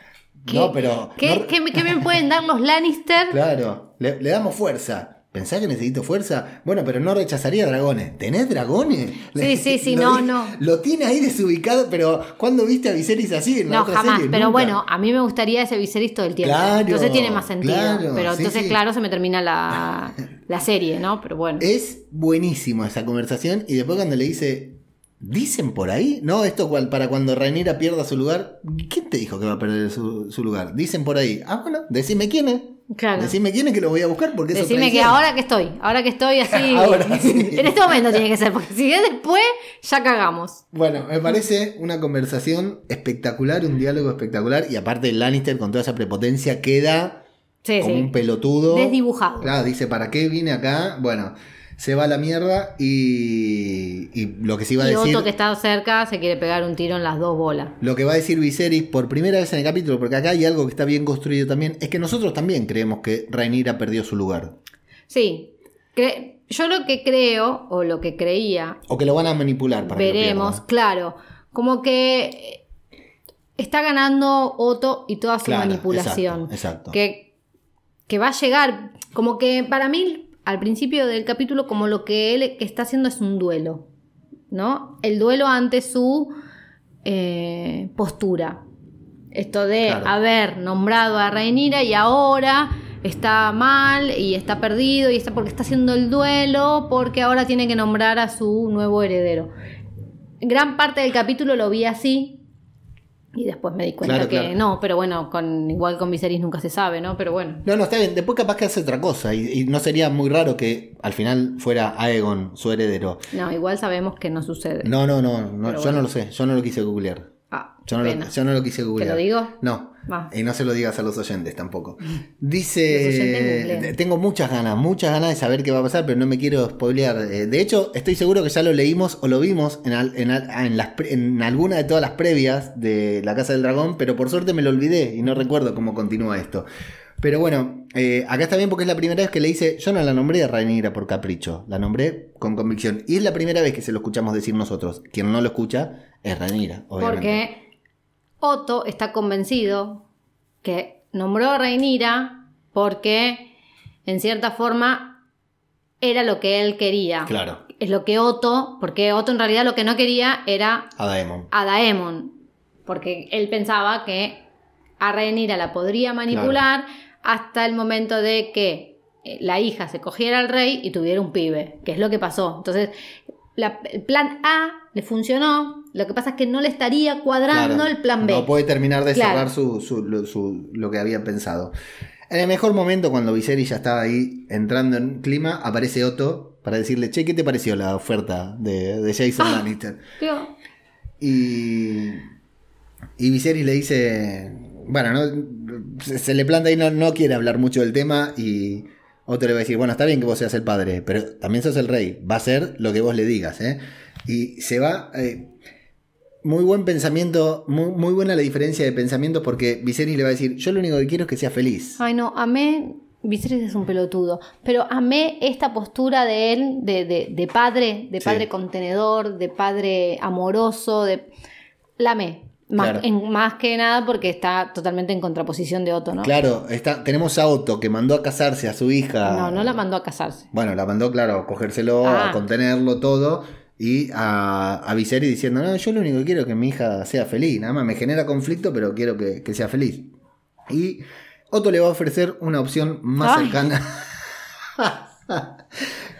No, pero... ¿Qué, me pueden dar los Lannister? Claro, le, le damos fuerza. ¿Pensás que necesito fuerza? Bueno, pero no rechazaría dragones. ¿Tenés dragones? Sí, sí, sí, no, no. Lo tiene ahí desubicado, pero ¿cuándo viste a Viserys así en no, jamás, Pero bueno, a mí me gustaría ese Viserys todo el tiempo. Claro, entonces tiene más sentido. pero entonces, claro, se me termina la, la serie, ¿no? Pero bueno. Es buenísimo esa conversación. Y después cuando le dice, Dicen por ahí, ¿no? Esto para cuando Rhaenyra pierda su lugar. ¿Quién te dijo que va a perder su, su, lugar? Dicen por ahí. Ah, bueno, decime quién es. Claro. Decime quién es que lo voy a buscar porque Decime que ahora que estoy, ahora que estoy así. en este momento tiene que ser, porque si es después, ya cagamos. Bueno, me parece una conversación espectacular, un diálogo espectacular. Y aparte, Lannister con toda esa prepotencia queda como un pelotudo. Desdibujado. Claro, dice, ¿para qué vine acá? Bueno se va a la mierda y, lo que se iba a decir... Y Otto que está cerca se quiere pegar un tiro en las dos bolas. Lo que va a decir Viserys por primera vez en el capítulo, porque acá hay algo que está bien construido también, es que nosotros también creemos que Rhaenyra perdió su lugar. Sí. Yo lo que creo, o lo que creía... O que lo van a manipular para Veremos, claro. Como que está ganando Otto y toda su manipulación. Exacto, Que, que va a llegar, como que para mí al principio del capítulo como lo que él está haciendo es un duelo, ¿no? El duelo ante su eh, postura. Esto de haber nombrado a Rhaenyra y ahora está mal y está perdido y está porque está haciendo el duelo porque ahora tiene que nombrar a su nuevo heredero. Gran parte del capítulo lo vi así, y después me di cuenta que no, pero bueno, con igual con Viserys nunca se sabe, ¿no? Pero bueno. No, no, está bien. Después capaz que hace otra cosa. Y, no sería muy raro que al final fuera Aegon su heredero. No, igual sabemos que no sucede. No, no, no. yo no lo sé. Yo no lo quise googlear. Ah, Yo no, lo, yo no lo quise googlear. lo digo? No. Y no se lo digas a los oyentes tampoco. Oyentes Dice, tengo muchas ganas, muchas ganas de saber qué va a pasar, pero no me quiero spoilear. Eh, De hecho, estoy seguro que ya lo leímos o lo vimos en, al- en, al- en las pre- en alguna de todas las previas de La Casa del Dragón, pero por suerte me lo olvidé y no recuerdo cómo continúa esto. Pero bueno, eh, acá está bien porque es la primera vez que le dice, yo no la nombré a Rhaenyra por capricho, la nombré con convicción. Y es la primera vez que se lo escuchamos decir nosotros. Quien no lo escucha es Rhaenyra, obviamente. Porque Otto está convencido que nombró a Reinira porque, en cierta forma, era lo que él quería. Claro, Es lo que Otto, porque Otto en realidad lo que no quería era a Daemon. a Daemon, porque él pensaba que a Rhaenyra la podría manipular hasta el momento de que eh, la hija se cogiera al rey y tuviera un pibe, que es lo que pasó. Entonces, la- el plan A le funcionó, lo que pasa es que no le estaría cuadrando Claro, el plan B. No puede terminar de Claro. cerrar su, su- lo, su- lo que había pensado. En el mejor momento, cuando Viserys ya estaba ahí entrando en clima, aparece Otto para decirle, che, ¿qué te pareció la oferta de, de Jason Ah. Lannister? Y, y Viserys le dice, bueno, no, se, se le planta ahí, no, no quiere hablar mucho del tema y Otto le va a decir, bueno, está bien que vos seas el padre, pero también sos el rey, va a ser lo que vos le digas, ¿eh? Y se va... eh, muy buen pensamiento, muy, muy buena la diferencia de pensamiento porque Viserys le va a decir, yo lo único que quiero es que sea feliz. Ay, no, amé. Viserys es un pelotudo. Pero amé esta postura de él, de, de- de padre, de Sí. padre contenedor, de padre amoroso, de. La amé. Más, Claro. en- más que nada porque está totalmente en contraposición de Otto, ¿no? Claro, está, tenemos a Otto que mandó a casarse a su hija. No, no la mandó a casarse. Bueno, la mandó, claro, a cogérselo, a Ah. contenerlo todo. Y a, a Viserys diciendo, no, yo lo único que quiero es que mi hija sea feliz. Nada más me genera conflicto, pero quiero que, que sea feliz. Y Otto le va a ofrecer una opción más Ay. cercana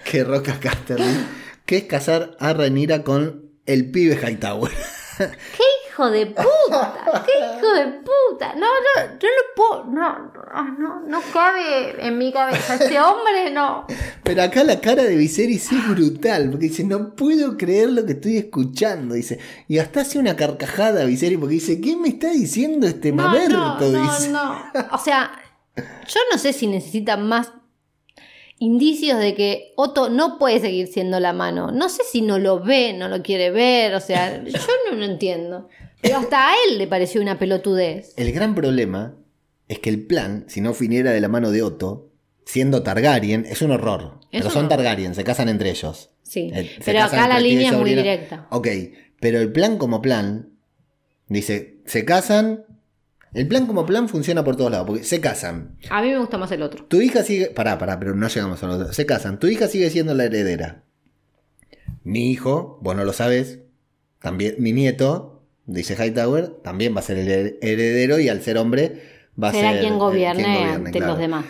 que Roca Casterly, que es casar a Rhaenyra con el pibe Hightower. ¡Qué hijo de puta! ¡Qué hijo de puta! No, no, yo no puedo. No, no, no, no cabe en mi cabeza. Este hombre no. Pero acá la cara de Viserys es brutal, porque dice, no puedo creer lo que estoy escuchando, dice. Y hasta hace una carcajada Viserys, porque dice, ¿qué me está diciendo este No, mamerto? no, no, dice. no. O sea, yo no sé si necesita más indicios de que Otto no puede seguir siendo la mano. No sé si no lo ve, no lo quiere ver. O sea, yo no lo entiendo. Pero hasta a él le pareció una pelotudez. El gran problema es que el plan, si no viniera de la mano de Otto, siendo Targaryen, es un horror. Es pero un son horror. Targaryen, se casan entre ellos. Sí. Eh, Pero acá la línea es muy directa. Ok, pero el plan como plan, dice, se casan. El plan como plan funciona por todos lados, porque se casan. A mí me gusta más el otro. Tu hija sigue. Pará, pará, pero no llegamos a los dos. Se casan. Tu hija sigue siendo la heredera. Mi hijo, vos no lo sabes. También, mi nieto, dice Hightower, también va a ser el her- heredero y al ser hombre va a Será ser. quien eh, gobierne, quien gobierne, ante claro. los demás.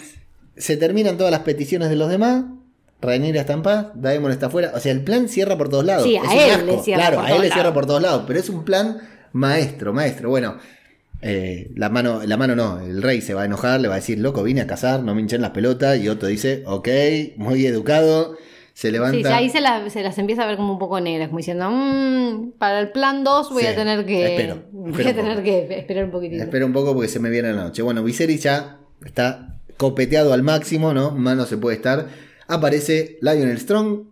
Se terminan todas las peticiones de los demás. Rhaenyra está en paz, Daemon está afuera. O sea, el plan cierra por todos lados. Sí, a Es él le cierra Claro, por a él todos le cierra lados. por todos lados. Pero es un plan maestro, maestro. Bueno, eh, la mano, la mano no, el rey se va a enojar, le va a decir, loco, vine a cazar, no me hinchen las pelotas. Y Otto dice, ok, muy educado. Se levanta. Sí, ahí se, la- se las empieza a ver como un poco negras, como diciendo, "Mm, para el plan 2 voy Sí, a tener que. espero, voy espero a tener que esperar un poquitito. Espera un poco porque se me viene la noche. Bueno, Viserys ya está copeteado al máximo, ¿no? Más no se puede estar. Aparece Lionel Strong,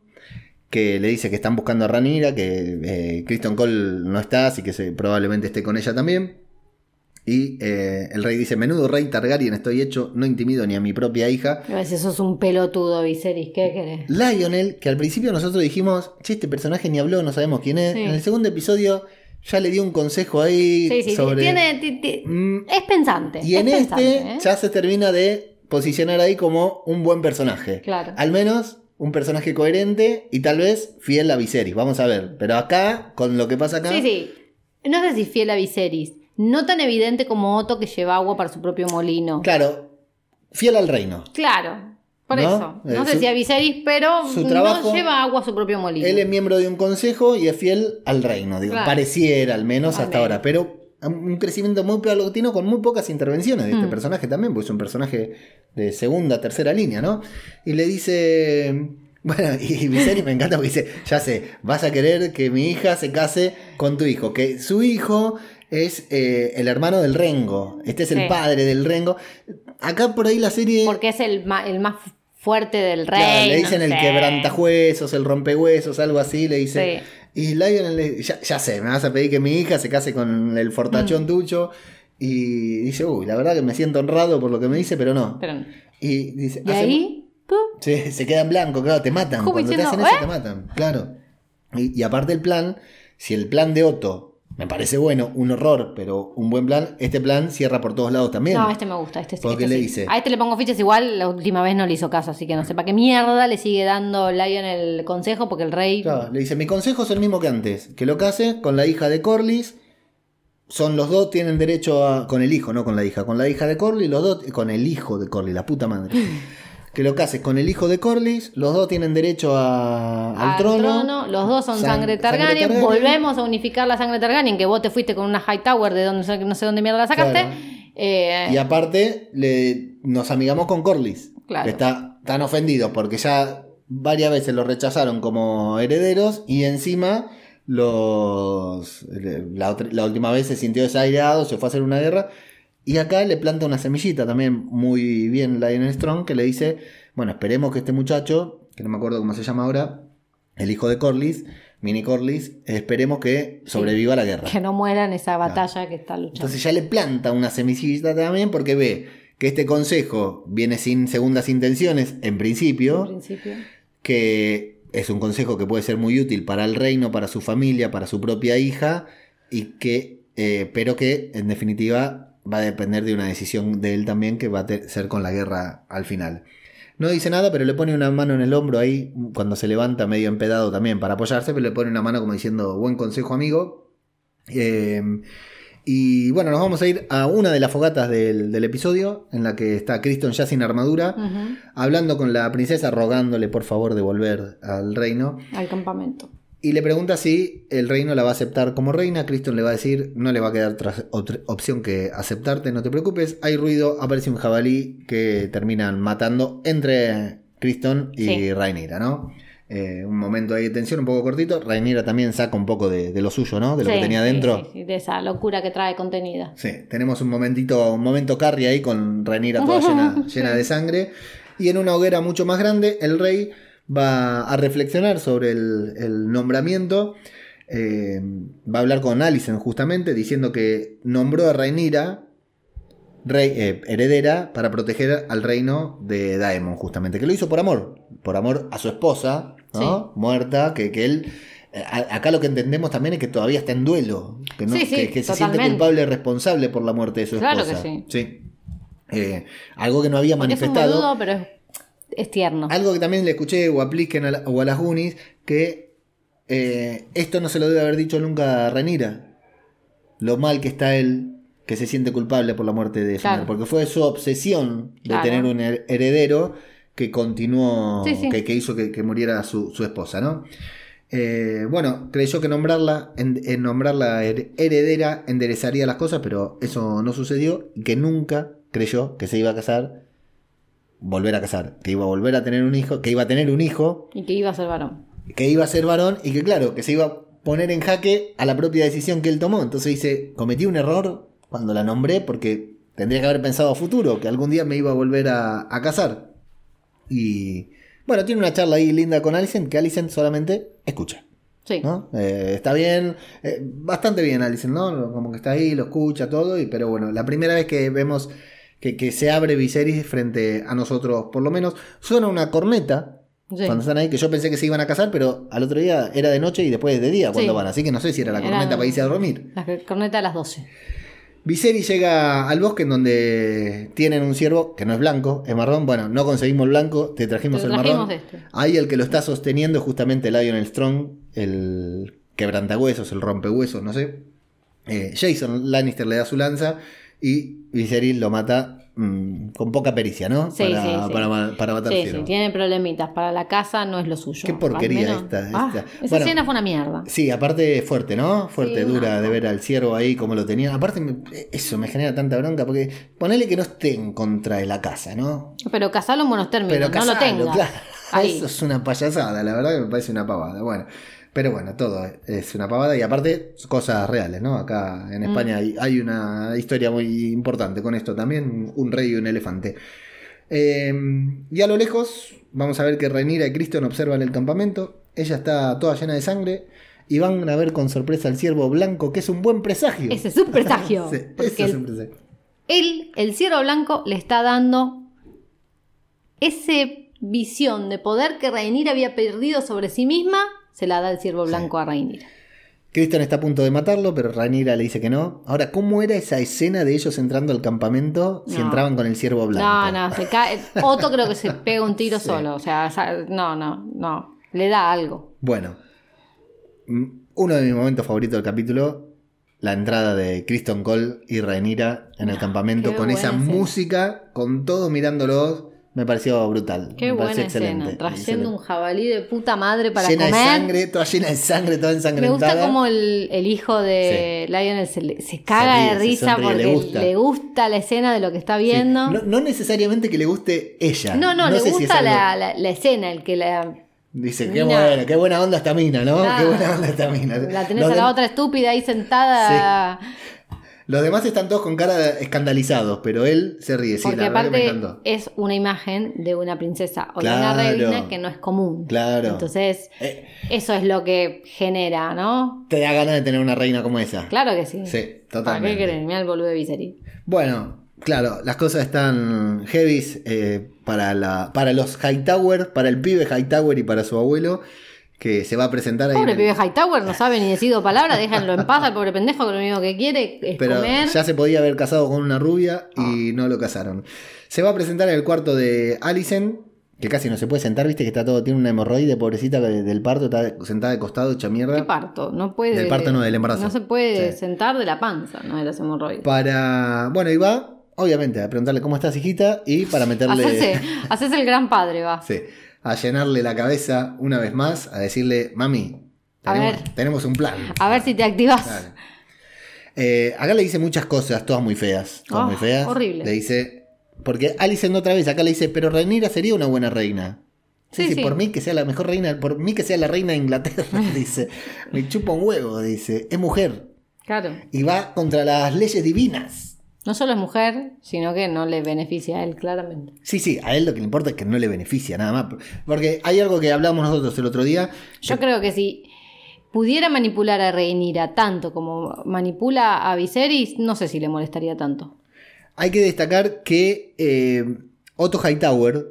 que le dice que están buscando a Ranira, que eh, Kristen Cole no está, así que se- probablemente esté con ella también. Y eh, el rey dice, menudo rey Targaryen estoy hecho, no intimido ni a mi propia hija. A veces sos un pelotudo, Viserys, ¿qué querés? Lionel, que al principio nosotros dijimos, che, este personaje ni habló, no sabemos quién es. Sí. En el segundo episodio ya le dio un consejo ahí Sí, sí, sobre... tiene, ti- ti- Mm, es pensante. Y en es este ¿eh? ya se termina de posicionar ahí como un buen personaje. Claro. Al menos un personaje coherente y tal vez fiel a Viserys. Vamos a ver. Pero acá, con lo que pasa acá. Sí, sí. No sé si fiel a Viserys. No tan evidente como Otto que lleva agua para su propio molino. Claro, fiel al reino. Claro. Por ¿No? eso. No Eh, sé su- si a Viserys, pero su trabajo- no lleva agua a su propio molino. Él es miembro de un consejo y es fiel al reino. Digo, Claro. pareciera al menos hasta ahora. Pero un crecimiento muy palatino con muy pocas intervenciones de este Mm. personaje también, porque es un personaje de segunda, tercera línea, ¿no? Y le dice. Bueno, y Viserys me encanta porque dice, ya sé, vas a querer que mi hija se case con tu hijo, que su hijo es eh, el hermano del Rengo, este es el Sí. padre del Rengo. Acá por ahí la serie... Porque es el, el más fuerte del rey. Claro, le dicen no el sé. quebrantahuesos, el rompehuesos, algo así, le dice. Y Lionel le ya, ya sé, me vas a pedir que mi hija se case con el Mm. fortachón tuyo. Y dice, uy, la verdad que me siento honrado por lo que me dice, pero no. Pero no. Y dice, Y "Hace- ahí. Sí, se queda en blanco, claro, te matan. Cuando te hacen eso, "¿Eh?". te matan, claro. Y, y aparte el plan, si el plan de Otto me parece bueno, un horror, pero un buen plan, este plan cierra por todos lados también. No, este me gusta. Este, sí, Porque este le sí. dice- A este le pongo fichas igual. La última vez no le hizo caso, así que no sé para qué mierda le sigue dando Lion el consejo porque el rey. Claro, le dice, mi consejo es el mismo que antes, que lo case con la hija de Corlys. Son los dos, tienen derecho a... Con el hijo, no con la hija. Con la hija de Corlys, los dos... Con el hijo de Corlys, la puta madre. que lo cases con el hijo de Corlys, los dos tienen derecho a- al, trono. Los dos son San- sangre sangre Targaryen. Volvemos a unificar la sangre Targaryen. Que vos te fuiste con una High Tower de donde no sé dónde mierda la sacaste. Claro. Eh, Y aparte, le, nos amigamos con Corlys. Claro. Que está tan ofendido porque ya varias veces lo rechazaron como herederos y encima los la, otra- la última vez se sintió desairado, se fue a hacer una guerra. Y acá le planta una semillita también muy bien Lionel Strong que le dice, bueno, esperemos que este muchacho, que no me acuerdo cómo se llama ahora, el hijo de Corlys, Mini Corlys, esperemos que sobreviva la guerra. que no muera en esa batalla que está luchando. Entonces ya le planta una semillita también porque ve que este consejo viene sin segundas intenciones en en principio, principio. que es un consejo que puede ser muy útil para el reino, para su familia, para su propia hija, y que, eh, pero que en definitiva va a depender de una decisión de él también que va a ser con la guerra al final. No dice nada, pero le pone una mano en el hombro ahí cuando se levanta medio empedado también para apoyarse, pero le pone una mano como diciendo buen consejo amigo. Eh, y bueno, nos vamos a ir a una de las fogatas del, del episodio, en la que está Criston ya sin armadura, hablando con la princesa, rogándole por favor de volver al reino. Al campamento. Y le pregunta si el reino la va a aceptar como reina. Criston le va a decir, no le va a quedar otra, opción que aceptarte, no te preocupes. Hay ruido, aparece un jabalí que terminan matando entre Criston y Sí. Rhaenyra, ¿no? Eh, un momento ahí de tensión, un poco cortito. Rhaenyra también saca un poco de, de lo suyo, ¿no? De lo que tenía dentro. sí, sí, de esa locura que trae contenida. Sí, tenemos un momentito, un momento carry ahí con Rhaenyra toda llena, llena de sangre. Y en una hoguera mucho más grande, el rey va a reflexionar sobre el, el nombramiento. eh, va a hablar con Alicent justamente, diciendo que nombró a Rhaenyra rey, eh, heredera para proteger al reino de Daemon, justamente. Que lo hizo por amor, por amor a su esposa, ¿no? Muerta, que, que él. eh, a- Acá lo que entendemos también es que todavía está en duelo, que, no- Sí, sí, que, que se siente culpable y responsable por la muerte de su Claro esposa. que sí. Eh, algo que no había Porque es un manifestado. boludo, pero es, es tierno. Algo que también le escuché o apliquen a, la- o a las Unis, que eh, esto no se lo debe haber dicho nunca a Renira. Lo mal que está él, que se siente culpable por la muerte de su Claro. madre, porque fue su obsesión de Claro. tener un her- heredero que continuó, Sí, sí. Que, que hizo que, que muriera su, su esposa, ¿no? Eh, bueno, creyó que nombrarla, en, en nombrarla her- heredera enderezaría las cosas, pero eso no sucedió y que nunca creyó que se iba a casar, volver a casar, que iba a volver a tener un hijo, que iba a tener un hijo, Y que iba a ser varón. que iba a ser varón y que claro, que se iba a poner en jaque a la propia decisión que él tomó. Entonces dice, cometí un error cuando la nombré porque tendría que haber pensado a futuro, que algún día me iba a volver a, a casar. Y bueno, tiene una charla ahí linda con Alicent, que Alicent solamente escucha. Sí. ¿no? Eh, está bien, eh, bastante bien Alicent, ¿no? Como que está ahí, lo escucha todo, y, pero bueno, la primera vez que vemos que, que se abre Viserys frente a nosotros, por lo menos, suena una corneta. Sí. Cuando están ahí, que yo pensé que se iban a casar, pero al otro día era de noche y después de día cuando Sí. van. Así que no sé si era la Era- corneta para irse a dormir. La corneta a las 12. Viserys llega al bosque en donde tienen un ciervo que no es blanco, es marrón. Bueno, no conseguimos el blanco, te trajimos Te el marrón. este. Ahí el que lo está sosteniendo es justamente Lionel Strong, el quebrantahuesos, el rompehuesos, no sé. Eh, Jason Lannister le da su lanza y Viserys lo mata mm, con poca pericia, ¿no? Sí, para, sí, sí. para para matar Sí, ciervo. sí, tiene problemitas. Para la casa no es lo suyo. Qué porquería menos- esta, Ah, esta. Esa Bueno. escena fue una mierda. Sí, aparte fuerte, ¿no? Fuerte, dura no. de ver al ciervo ahí como lo tenían. Aparte, me- eso me genera tanta bronca porque ponele que no esté en contra de la casa, ¿no? Pero casalo en buenos términos, Pero no lo casalo, tenga. claro. Eso es una payasada, la verdad que me parece una pavada. Bueno, pero bueno, todo es una pavada y aparte cosas reales, ¿no? Acá en Mm. España hay, hay una historia muy importante con esto también, un rey y un elefante. Eh, y a lo lejos vamos a ver que Rhaenyra y Criston observan el campamento. Ella está toda llena de sangre y van a ver con sorpresa al ciervo blanco, que es un buen presagio. Ese es un presagio. Sí, ese es un presagio. él, el ciervo blanco, le está dando ese visión de poder que Rhaenyra había perdido sobre sí misma, se la da el ciervo blanco a Rhaenyra. Criston está a punto de matarlo, pero Rhaenyra le dice que no. Ahora, ¿cómo era esa escena de ellos entrando al campamento si No. entraban con el ciervo blanco? No, no, se cae. Otto creo que se pega un tiro Sí. solo. O sea, no, no, no. Le da algo. Bueno, uno de mis momentos favoritos del capítulo, la entrada de Kristen Cole y Rhaenyra en el campamento Ah, qué con esa escena. música, con todos mirándolos, me pareció brutal. Qué me buena escena. Trayendo un jabalí de puta madre para llena comer. de sangre, toda llena de sangre, toda Me ensangrentada. gusta como el, el hijo de Lionel se, le- se caga ríe, de risa sonríe, porque le gusta. le gusta la escena de lo que está Sí. viendo. No, no necesariamente que le guste ella. No, no, le si gusta la, la- la escena, el que la, Dice, qué buena, qué buena onda esta mina, ¿no? Claro. Qué buena onda esta mina. la tenés Los a la otra estúpida ahí sentada. Los demás están todos con cara escandalizados, pero él se ríe. Sí, porque la me aparte encantó. es una imagen de una princesa o de una reina que no es común. Claro. Entonces, Eh, eso es lo que genera, ¿no? te da ganas de tener una reina como esa. Claro que sí. Sí, ¿Para qué totalmente. Mira el boludo de Viserys. Bueno, claro, las cosas están heavies eh, para, la, para los Hightower, para el pibe Hightower y para su abuelo, que se va a presentar ahí. Pobre pibe Hightower, no sabe ni decir dos palabras, déjenlo en paz al pobre pendejo que lo único que quiere es Pero comer. ya se podía haber casado con una rubia y no lo casaron. Se va a presentar en el cuarto de Alicent, que casi no se puede sentar, viste que está todo, tiene una hemorroide, pobrecita de- del parto, está sentada de costado, hecha mierda. ¿Qué parto? No puede. Del parto no, del embarazo. No se puede Sí. sentar de la panza, no de las hemorroides. Para. Bueno, y va, obviamente, a preguntarle cómo estás, hijita, y para meterle. Hacerse, hacerse el gran padre, va. Sí, a llenarle la cabeza una vez más, a decirle, mami, A tenemos, ver. tenemos un plan. A ver si te activas. Eh, acá le dice muchas cosas, todas muy feas. Todas Ah, muy feas. horrible. Le dice. Porque Alicent otra vez acá le dice, pero Rhaenyra sería una buena reina. Sí, sí, sí. por mí que sea la mejor reina, por mí que sea la reina de Inglaterra, dice. Me chupa un huevo, dice. Es mujer. Claro. Y va contra las leyes divinas. No solo es mujer, sino que no le beneficia a él, claramente. Sí, sí, a él lo que le importa es que no le beneficia nada más. Porque hay algo que hablamos nosotros el otro día. Yo creo que si pudiera manipular a Rhaenyra tanto como manipula a Viserys, no sé si le molestaría tanto. Hay que destacar que eh, Otto Hightower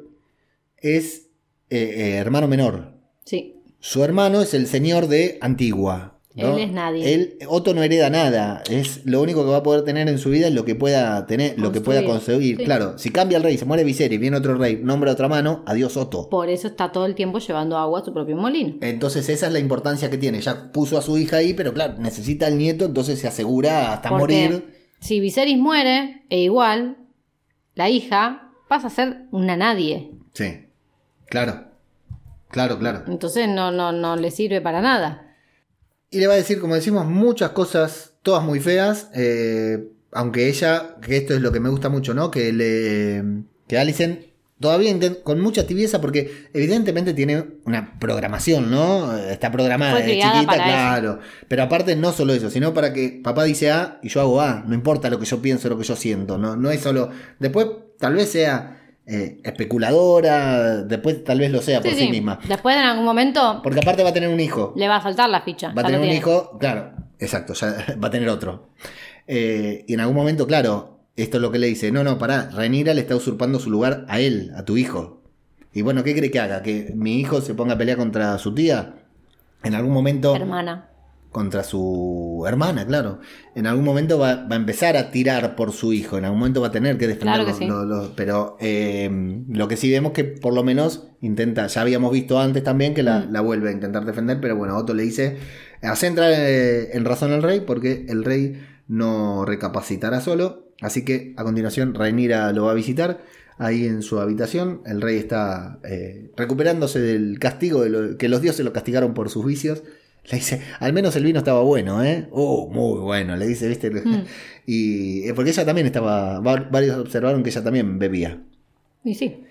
es eh, eh, hermano menor. Sí. Su hermano es el señor de Antigua. ¿No? Él es nadie. Él- Otto no hereda nada. Es lo único que va a poder tener en su vida es lo que pueda tener, lo que pueda conseguir. Sí. Claro, si cambia el rey, se muere Viserys, viene otro rey, nombra otra mano, adiós Otto. Por eso está todo el tiempo llevando agua a su propio molino. Entonces esa es la importancia que tiene. Ya puso a su hija ahí, pero claro, necesita al nieto, entonces se asegura hasta Porque morir. si Viserys muere, e igual, la hija pasa a ser una nadie. Sí, claro. Claro, claro. Entonces no, no, no le sirve para nada. Y le va a decir, como decimos, muchas cosas, todas muy feas. eh, aunque ella, que esto es lo que me gusta mucho, ¿no? Que le. Que Alicent todavía con mucha tibieza, porque evidentemente tiene una programación, ¿no? Está programada desde chiquita, eso. claro. Pero aparte, no solo eso, sino para que papá dice A y yo hago A. No importa lo que yo pienso, lo que yo siento. No, no es solo. Después, tal vez sea eh, especuladora, después tal vez lo sea por sí, misma. Después en algún momento Porque aparte va a tener un hijo. le va a saltar la ficha. Va a tener un hijo, claro, exacto, ya va a tener otro. Eh, y en algún momento, claro, esto es lo que le dice, no, no, pará, Renira le está usurpando su lugar a él, a tu hijo. Y bueno, ¿qué cree que haga? ¿Que mi hijo se ponga a pelear contra su tía? En algún momento... Hermana. Contra su hermana, claro. En algún momento va, va a empezar a tirar por su hijo. En algún momento va a tener que defenderlo. Claro que sí. lo- lo- pero eh, lo que sí vemos que por lo menos intenta. Ya habíamos visto antes también que la, Mm. la vuelve a intentar defender. Pero bueno, Otto le dice: Hace entrar eh, en razón al rey porque el rey no recapacitará solo. Así que a continuación, Rhaenyra lo va a visitar. Ahí en su habitación, el rey está eh, recuperándose del castigo de lo- que los dioses lo castigaron por sus vicios. Le dice, al menos el vino estaba bueno, ¿eh? Oh, muy bueno, le dice, ¿viste? Mm. Y eh, porque ella también estaba, va- varios observaron que ella también bebía. Y sí.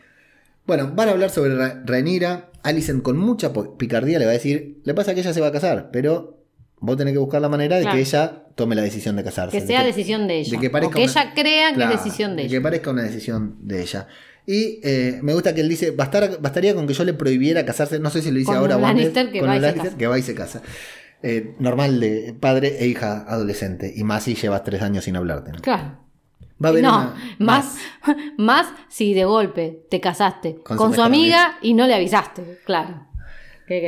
Bueno, van a hablar sobre Rhaenyra. Alicent con mucha picardía le va a decir, le pasa que ella se va a casar, pero vos tenés que buscar la manera de que ella tome la decisión de casarse. Que sea decisión de ella. que o que ella crea que es decisión de, ella. Que parezca una decisión de ella. Y eh, me gusta que él dice, bastaría con que yo le prohibiera casarse, no sé si lo dice ahora o antes, que, con va Lannister, que va y se casa. Eh, normal de padre e hija adolescente. Y más si llevas tres años sin hablarte. Claro. Va a haber no, más, más si de golpe te casaste con, su amiga y no le avisaste, claro.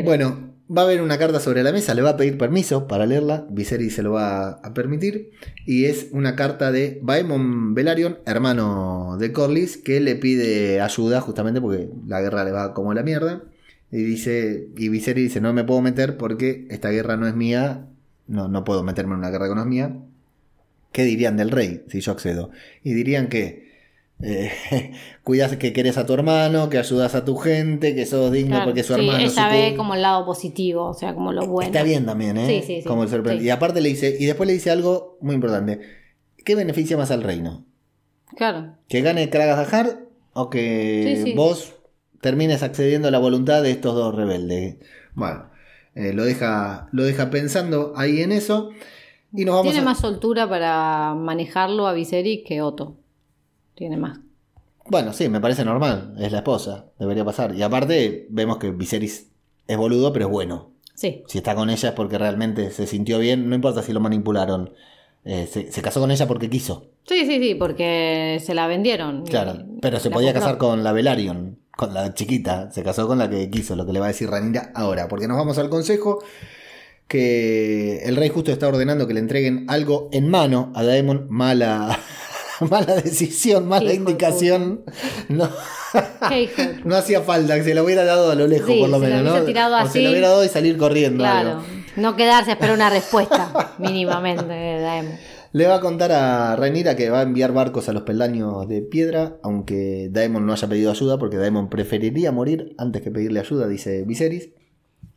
bueno, va a haber una carta sobre la mesa, le va a pedir permiso para leerla, Viserys se lo va a permitir, y es una carta de Baemon Velaryon, hermano de Corlys, que le pide ayuda justamente porque la guerra le va como la mierda, y dice, y Viserys dice, no me puedo meter porque esta guerra no es mía, no, no puedo meterme en una guerra que no es mía, ¿qué dirían del rey si yo accedo? Y dirían que eh, cuidas que querés a tu hermano, que ayudas a tu gente, que sos digno porque su hermano. Ella ve como el lado positivo, o sea, como lo bueno. Está bien también, ¿eh? Sí, sí, como el Y aparte le dice, y después le dice algo muy importante. ¿Qué beneficia más al reino? Claro. ¿Que gane Kragazahar o que vos termines accediendo a la voluntad de estos dos rebeldes? Bueno, eh, lo, deja, lo deja pensando ahí en eso. Tiene más soltura para manejarlo a Viserys que Otto. Tiene más. Bueno, sí, me parece normal. Es la esposa. Debería pasar. Y aparte, vemos que Viserys es boludo, pero es bueno. Sí. Si está con ella es porque realmente se sintió bien. No importa si lo manipularon. Eh, se, casó con ella porque quiso. Sí, sí, sí, porque se la vendieron. Claro, pero se podía casar con la Velaryon, con la chiquita. Se casó con la que quiso, lo que le va a decir Ranira ahora. Porque nos vamos al consejo que el rey justo está ordenando que le entreguen algo en mano a Daemon. Mala, mala decisión, mala indicación. No, no hacía falta que se lo hubiera dado a lo lejos, por lo menos. ¿no? o se lo hubiera dado y salir corriendo. Claro, no quedarse a esperar una respuesta, mínimamente, Daemon. Le va a contar a Rhaenyra que va a enviar barcos a los peldaños de piedra, aunque Daemon no haya pedido ayuda, porque Daemon preferiría morir antes que pedirle ayuda, dice Viserys.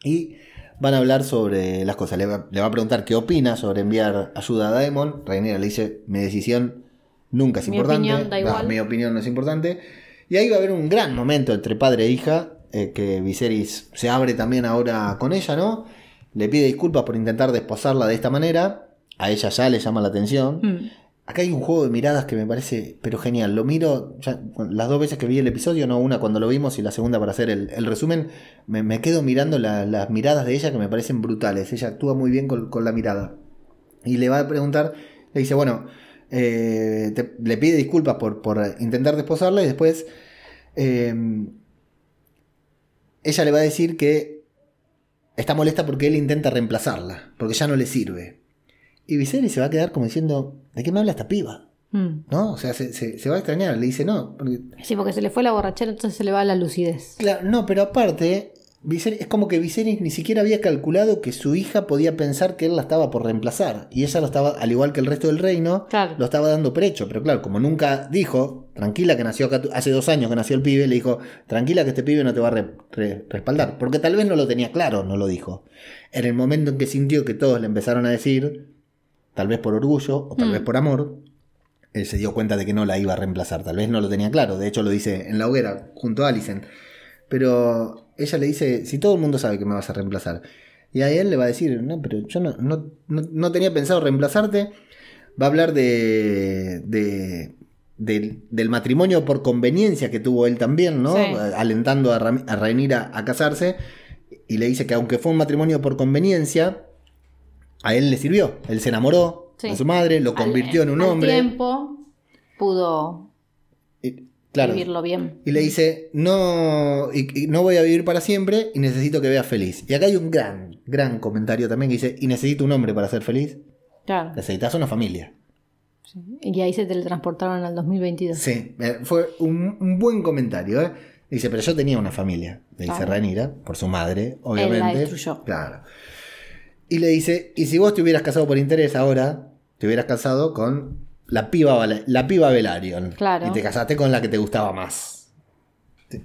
Y van a hablar sobre las cosas. Le va, a preguntar qué opina sobre enviar ayuda a Daemon. Rhaenyra le dice, mi decisión nunca es importante. mi opinión no es importante. Y ahí va a haber un gran momento entre padre e hija, eh, que Viserys se abre también ahora con ella, ¿no? Le pide disculpas por intentar desposarla de esta manera. A ella ya le llama la atención. Mm. Acá hay un juego de miradas que me parece, pero genial. Lo miro las dos veces que vi el episodio, no una cuando lo vimos y la segunda para hacer el, resumen. Me, quedo mirando las miradas de ella que me parecen brutales. Ella actúa muy bien con, la mirada. Y le va a preguntar, le dice, bueno, eh, le pide disculpas por, intentar desposarla y después em, ella le va a decir que está molesta porque él intenta reemplazarla, porque ya no le sirve. Y Viserys se va a quedar como diciendo, ¿de qué me habla esta piba? Mm. ¿No? O sea, se, va a extrañar. Le dice, no. Sí, porque se le fue la borrachera, entonces se le va la lucidez. Claro, no, pero aparte, es como que Viserys ni siquiera había calculado que su hija podía pensar que él la estaba por reemplazar. Y ella lo estaba, al igual que el resto del reino, lo estaba dando precho. Pero claro, como nunca dijo, tranquila que nació acá, hace dos años que nació el pibe, le dijo, tranquila que este pibe no te va a respaldar. Porque tal vez no lo tenía claro, no lo dijo. En el momento en que sintió que todos le empezaron a decir, tal vez por orgullo o tal vez mm. por amor, él se dio cuenta de que no la iba a reemplazar. Tal vez no lo tenía claro, de hecho lo dice en la hoguera junto a Alicent. Pero ella le dice, si todo el mundo sabe que me vas a reemplazar. Y a él le va a decir, no, pero yo no, no, tenía pensado reemplazarte. Va a hablar de, de, del matrimonio por conveniencia que tuvo él también, ¿no? Alentando a, a a casarse. Y le dice que aunque fue un matrimonio por conveniencia, a él le sirvió. Él se enamoró de su madre, lo convirtió en un al hombre. tiempo pudo vivirlo bien. Y le dice, no, y, no voy a vivir para siempre y necesito que veas feliz. Y acá hay un gran, gran comentario también que dice, y necesito un hombre para ser feliz. Claro. Necesitas una familia. Y ahí se teletransportaron al 2022. Sí, eh, fue un, buen comentario. ¿eh? Dice, pero yo tenía una familia, le dice Ranira, por su madre, obviamente. Él la Claro. Y le dice, y si vos te hubieras casado por interés ahora, te hubieras casado con la piba, la piba Velaryon. Claro. Y te casaste con la que te gustaba más.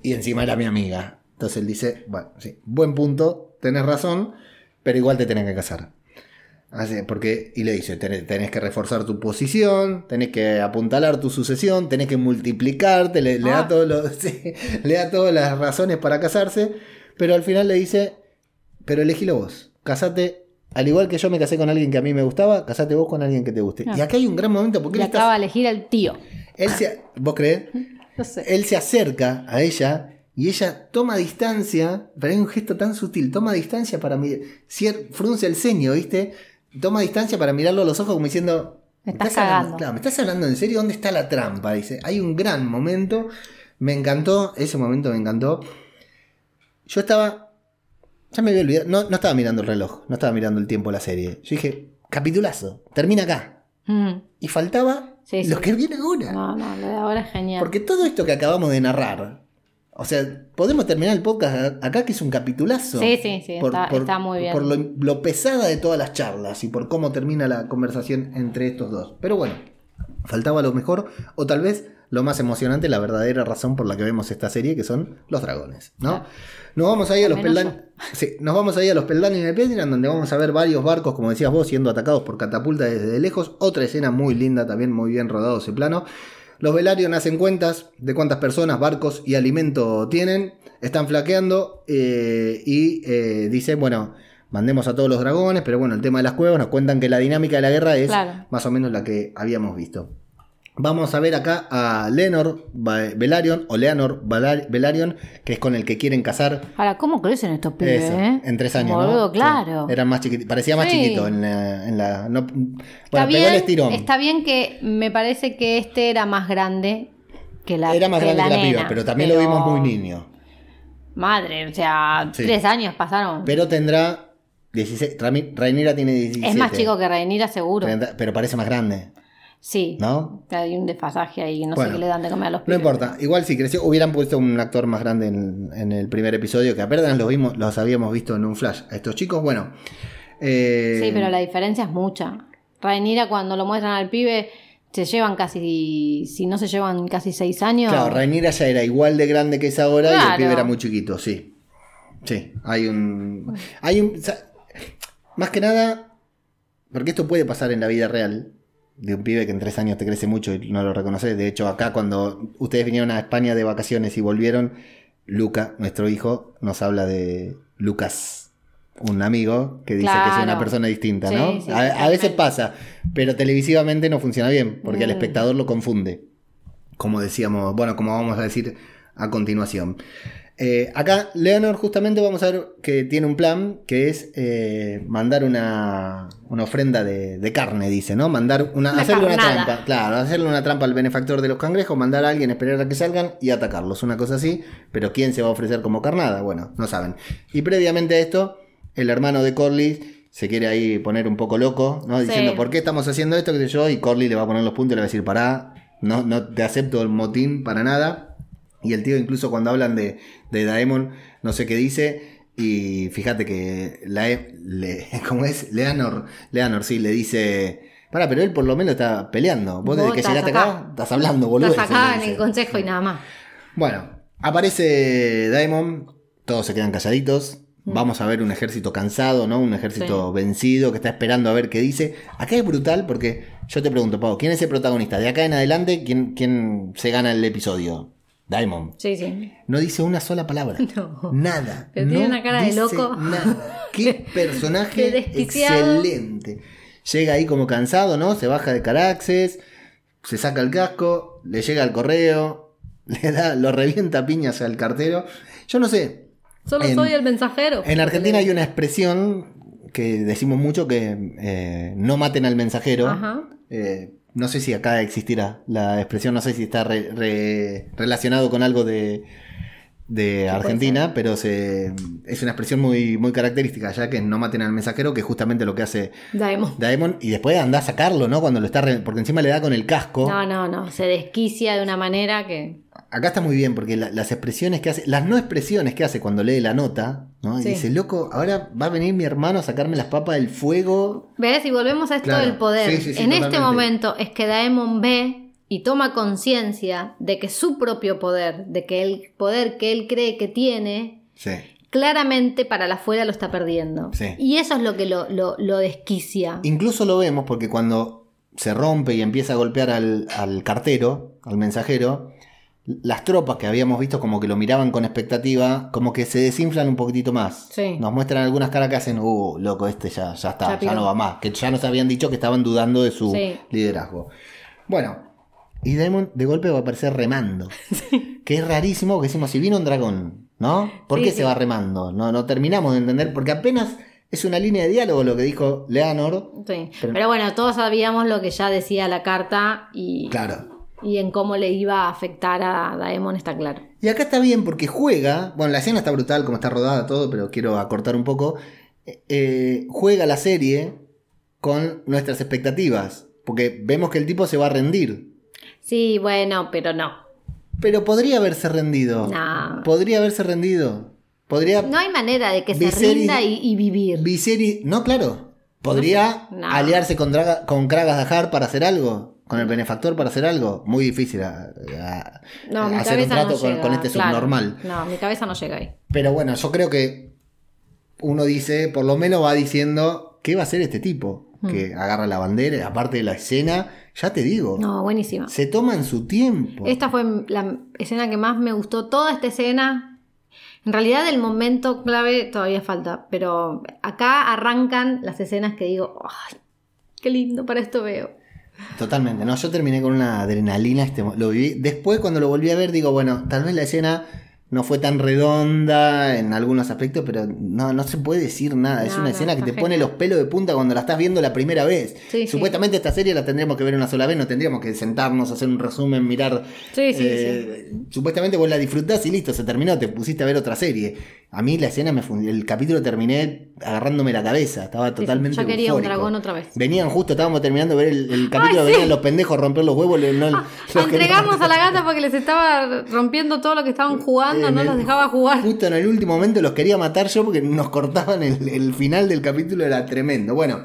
Y encima era mi amiga. Entonces él dice, bueno, sí, buen punto, tenés razón, pero igual te tenés que casar. Así, porque, y le dice, tenés, tenés que reforzar tu posición, tenés que apuntalar tu sucesión, tenés que multiplicarte, le, le da Ah. todo lo- sí, le da todas las razones para casarse, pero al final le dice, pero elegilo vos, casate, al igual que yo me casé con alguien que a mí me gustaba, casate vos con alguien que te guste. Y acá hay un gran momento porque Le él, está- acaba de elegir al tío. él se, ¿vos crees? No sé. Él se acerca a ella y ella toma distancia, pero hay un gesto tan sutil, toma distancia para mirar, frunce el ceño, ¿viste? Toma distancia para mirarlo a los ojos como diciendo... Me estás hablando, cagando". claro, ¿me estás hablando en serio? ¿Dónde está la trampa? Dice, hay un gran momento, me encantó, ese momento me encantó. Yo estaba... Ya me había olvidado, no, no estaba mirando el reloj, no estaba mirando el tiempo de la serie. Yo dije, capitulazo, termina acá. Mm. Y faltaba Sí, que viene ahora. No, no, lo de ahora es genial. Porque todo esto que acabamos de narrar, o sea, podemos terminar el podcast acá que es un capitulazo. Sí, sí, sí, está- está muy bien. Por lo, lo pesada de todas las charlas y por cómo termina la conversación entre estos dos. Pero bueno, faltaba lo mejor, o tal vez lo más emocionante, la verdadera razón por la que vemos esta serie, que son los dragones, ¿no? Claro. Nos vamos ahí a los peldaños. Sí, nos vamos ahí a los peldaños de piedra, donde vamos a ver varios barcos, como decías vos, siendo atacados por catapulta desde lejos. Otra escena muy linda, también muy bien rodado ese plano. Los Velaryon hacen cuentas de cuántas personas, barcos y alimento tienen. Están flaqueando eh, y eh, dicen, bueno, mandemos a todos los dragones, pero bueno, el tema de las cuevas nos cuentan que la dinámica de la guerra es Claro. más o menos la que habíamos visto. Vamos a ver acá a Lenor Velaryon o Leonor Valar- Velaryon, que es con el que quieren casar. Ahora, ¿cómo crecen estos pibes, Eso, eh? en tres años, Boludo, ¿no? claro. Sí, eran más chiquititos. Parecía más Sí. chiquito en la. en la- no- bueno, está, pegó el bien, estirón. está bien que me parece que este era más grande que la Era más que grande que la nena, piba, pero también lo vimos muy niño. Madre, o sea, Sí. tres años pasaron. Pero tendrá 16. Rami- Rhaenyra tiene 17. es más chico que Rhaenyra, seguro. 30, pero parece más grande, Sí. ¿no? Hay un desfasaje ahí, no Bueno, sé qué le dan de comer a los No pibes. importa, igual si creció, hubieran puesto un actor más grande en, en el primer episodio, que apenas los vimos, los habíamos visto en un flash. A estos chicos, bueno. eh, Sí, pero la diferencia es mucha. Rhaenyra cuando lo muestran al pibe se llevan casi, si no se llevan casi seis años. Claro, Rhaenyra ya era igual de grande que es ahora y el pibe era muy chiquito, sí. Sí, hay un. Hay un. Más que nada, porque esto puede pasar en la vida real. De un pibe que en tres años te crece mucho y no lo reconoces. De hecho, acá cuando ustedes vinieron a España de vacaciones y volvieron, Luca, nuestro hijo, nos habla de Lucas, un amigo que dice que es una persona distinta, Sí, ¿no? sí, a, a veces pasa, pero televisivamente no funciona bien, porque al Mm. espectador lo confunde como decíamos, bueno, como vamos a decir a continuación. Eh, acá, Leonor, justamente vamos a ver que tiene un plan que es eh, mandar una, una ofrenda de, de carne, dice, ¿no? Mandar una, Una hacerle una trampa, claro, hacerle una trampa al benefactor de los cangrejos, mandar a alguien, esperar a que salgan y atacarlos, una cosa así. Pero ¿quién se va a ofrecer como carnada? Bueno, no saben. Y previamente a esto, el hermano de Corley se quiere ahí poner un poco loco, ¿no? Sí. Diciendo, ¿por qué estamos haciendo esto? ¿Qué sé yo? Y Corley le va a poner los puntos y le va a decir, pará, no, no te acepto el motín para nada. Y el tío incluso cuando hablan de, de Daemon, no sé qué dice. Y fíjate que la, E- le, ¿cómo es? Leanor, Leanor sí, le dice, pará, pero él por lo menos está peleando. Vos, desde que llegaste acá. acá, estás hablando, boludo. Estás acá en el consejo y nada más. Bueno, aparece Daemon, todos se quedan calladitos. Mm. Vamos a ver un ejército cansado, ¿no? Un ejército vencido que está esperando a ver qué dice. Acá es brutal porque yo te pregunto, Pau, ¿quién es el protagonista? De acá en adelante, ¿quién, quién se gana el episodio? Daemon. Sí, sí. No dice una sola palabra. No. Nada. Pero tiene No una cara de loco. Nada. Qué personaje Qué excelente. Llega ahí como cansado, ¿no? Se baja de Caraxes, se saca el casco, le llega el correo, le da, lo revienta a piñas al cartero. Yo no sé. Solo En- soy el mensajero. En Argentina hay una expresión que decimos mucho que eh, no maten al mensajero. Ajá. Eh, no sé si acá existirá la expresión, no sé si está re- re- relacionado con algo de, de Argentina, pero se, es una expresión muy, muy característica, ya que no maten al mensajero, que es justamente lo que hace Daemon. Daemon, y después anda a sacarlo, ¿no? Cuando lo está, re- porque encima le da con el casco. No, no, no. Se desquicia de una manera que. Acá está muy bien, porque la- las expresiones que hace, las no expresiones que hace cuando lee la nota, ¿no? Y Sí. dice, loco, ahora va a venir mi hermano a sacarme las papas del fuego. ¿Ves? Y volvemos a esto Claro. del poder. Sí, sí, sí, en este momento es que Daemon ve y toma conciencia de que su propio poder, de que el poder que él cree que tiene, Sí. claramente para la afuera lo está perdiendo. Sí. Y eso es lo que lo, lo, lo desquicia. Incluso lo vemos porque cuando se rompe y empieza a golpear al, al cartero, al mensajero, las tropas que habíamos visto como que lo miraban con expectativa, como que se desinflan un poquitito más. Sí. Nos muestran algunas caras que hacen, uh, loco, este ya, ya está, Ya no va más. Que ya nos habían dicho que estaban dudando de su Sí. liderazgo. Bueno, y Daemon de golpe va a aparecer remando. Que es rarísimo, porque decimos, si vino un dragón, ¿no? ¿Por Sí, qué sí. se va remando? No, no terminamos de entender, porque apenas es una línea de diálogo lo que dijo Leonor. Sí. Pero- Pero, bueno, todos sabíamos lo que ya decía la carta y, Claro. y en cómo le iba a afectar a Daemon está claro. Y acá está bien porque juega, bueno, la escena está brutal, como está rodada todo, pero quiero acortar un poco. Eh, juega la serie con nuestras expectativas, porque vemos que el tipo se va a rendir. Sí, bueno, pero no. Pero podría haberse rendido. No. Podría haberse rendido. Podría. No hay manera de que se rinda y, y vivir. Viserys- No, claro. Podría No. aliarse con, Draga- con Kragas Dajar para hacer algo. Con el benefactor para hacer algo. Muy difícil a- a- No, mi hacer un cabeza trato no con, este claro. subnormal. No, mi cabeza no llega ahí. Pero bueno, yo creo que uno dice, por lo menos va diciendo, ¿qué va a hacer este tipo? Que agarra la bandera, aparte de la escena, ya te digo. No, buenísima. se toman su tiempo. Esta fue la escena que más me gustó. Toda esta escena. En realidad, el momento clave todavía falta. Pero acá arrancan las escenas que digo, ¡ay! ¡Qué lindo! Para esto veo. Totalmente, no, yo terminé con una adrenalina, este, lo viví. Después cuando lo volví a ver, digo, bueno, tal vez la escena no fue tan redonda en algunos aspectos, pero no, no se puede decir nada. es una no, escena que te pone los pelos de punta cuando la estás viendo la primera vez. Sí, sí. Supuestamente esta serie la tendríamos que ver una sola vez, no tendríamos que sentarnos, hacer un resumen, mirar. Sí, sí, eh, Supuestamente vos la disfrutás y listo, se terminó, te pusiste a ver otra serie. A mí la escena me el capítulo terminé agarrándome la cabeza, estaba totalmente ya quería un dragón otra vez. Venían justo, estábamos terminando de ver el, el capítulo, Ay, sí. venían los pendejos a romper los huevos. no- los que- Entregamos a la gata porque les estaba rompiendo todo lo que estaban jugando, en no el- los dejaba jugar. Justo en el último momento los quería matar yo porque nos cortaban el, el final del capítulo, era tremendo. Bueno,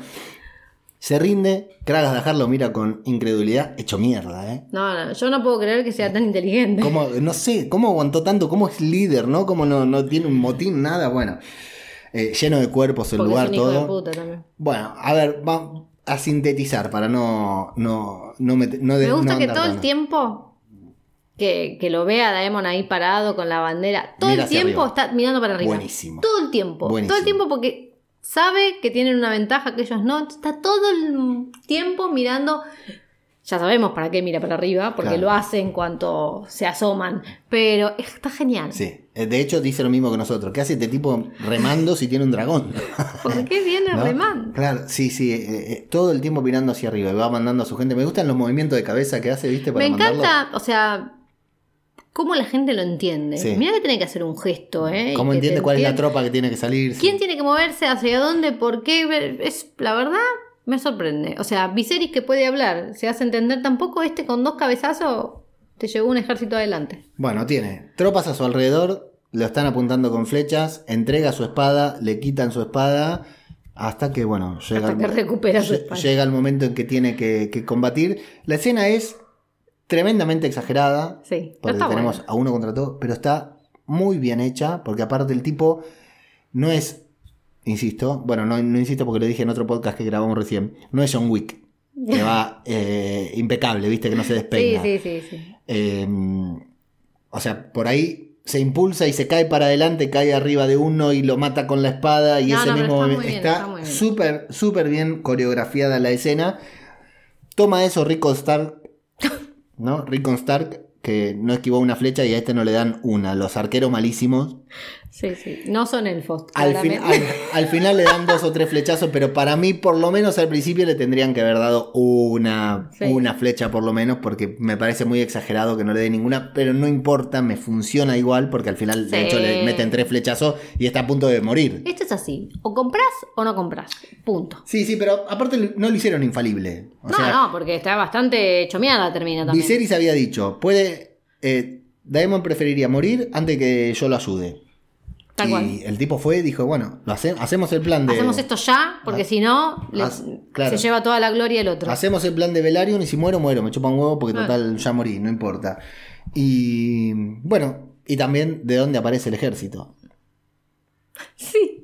se rinde, Kragas Dajar lo mira con incredulidad, hecho mierda, ¿eh? No, no, yo no puedo creer que sea tan inteligente. ¿Cómo, no sé, ¿cómo aguantó tanto? ¿Cómo es líder, no? ¿Cómo no, no tiene un motín, nada? Bueno, eh, lleno de cuerpos el Porque lugar, es un hijo de todo. puta también. Bueno, a ver, vamos a sintetizar para no, no, no, met- no de- Me gusta no que todo el tiempo que, que lo vea Daemon ahí parado con la bandera, todo Mira el tiempo arriba. está mirando para arriba. Buenísimo. Todo el tiempo. Buenísimo. Todo el tiempo porque sabe que tienen una ventaja que ellos no. Está todo el tiempo mirando. Ya sabemos para qué mira para arriba, porque Claro. lo hace en cuanto se asoman. Pero está genial. Sí, eh, de hecho dice lo mismo que nosotros. ¿Qué hace este tipo remando si tiene un dragón? ¿Por qué viene ¿No? remando? Claro, sí, sí, eh, eh, todo el tiempo mirando hacia arriba y va mandando a su gente. Me gustan los movimientos de cabeza que hace, ¿viste? Para Me encanta, o sea, cómo la gente lo entiende. Sí. Mira que tiene que hacer un gesto, ¿eh? ¿Cómo entiende cuál es la tropa que tiene que salir? ¿Quién tiene que moverse? ¿Hacia dónde? ¿Por qué? Es, la verdad, me sorprende. O sea, Viserys que puede hablar, se hace entender tampoco este con dos cabezazos te llevó un ejército adelante. Bueno, tiene tropas a su alrededor, lo están apuntando con flechas, entrega su espada, le quitan su espada, hasta que, bueno, llega, Hasta que recupera su espada. llega el momento en que tiene que, que combatir. La escena es tremendamente exagerada, Sí, porque tenemos bueno. a uno contra todo, pero está muy bien hecha, porque aparte el tipo no es, insisto, bueno, no, no insisto porque lo dije en otro podcast que grabamos recién, no es John Wick, que va eh, impecable, viste, que no se Sí, despeina. sí, sí, sí. Eh, o sea, por ahí se impulsa y se cae para adelante, cae arriba de uno y lo mata con la espada y No, ese no, mismo está súper súper bien coreografiada la escena. Toma eso Rico Stark, ¿no? Rico Stark que no esquivó una flecha y a este no le dan una. Los arqueros malísimos. Sí, sí. No son elfos. Al, fin- al- al final le dan dos o tres flechazos, pero para mí, por lo menos al principio, le tendrían que haber dado una, Sí. una flecha, por lo menos, porque me parece muy exagerado que no le dé ninguna, pero no importa, me funciona igual, porque al final, de hecho, le meten tres flechazos y está a punto de morir. Esto es así. O compras o no compras. Punto. Sí, sí, pero aparte no lo hicieron infalible. O no, sea, no, porque está bastante chomeada termina también. Viserys había dicho, puede. Eh, Daemon preferiría morir antes que yo lo ayude. Tal y cual. el tipo fue y dijo, bueno, lo hace- hacemos el plan de. Hacemos esto ya, porque Ah. si no, claro. se lleva toda la gloria el otro. Hacemos el plan de Velaryon y si muero, muero. Me chupa un huevo porque Ah. total ya morí, no importa. Y bueno, y también de dónde aparece el ejército. Sí.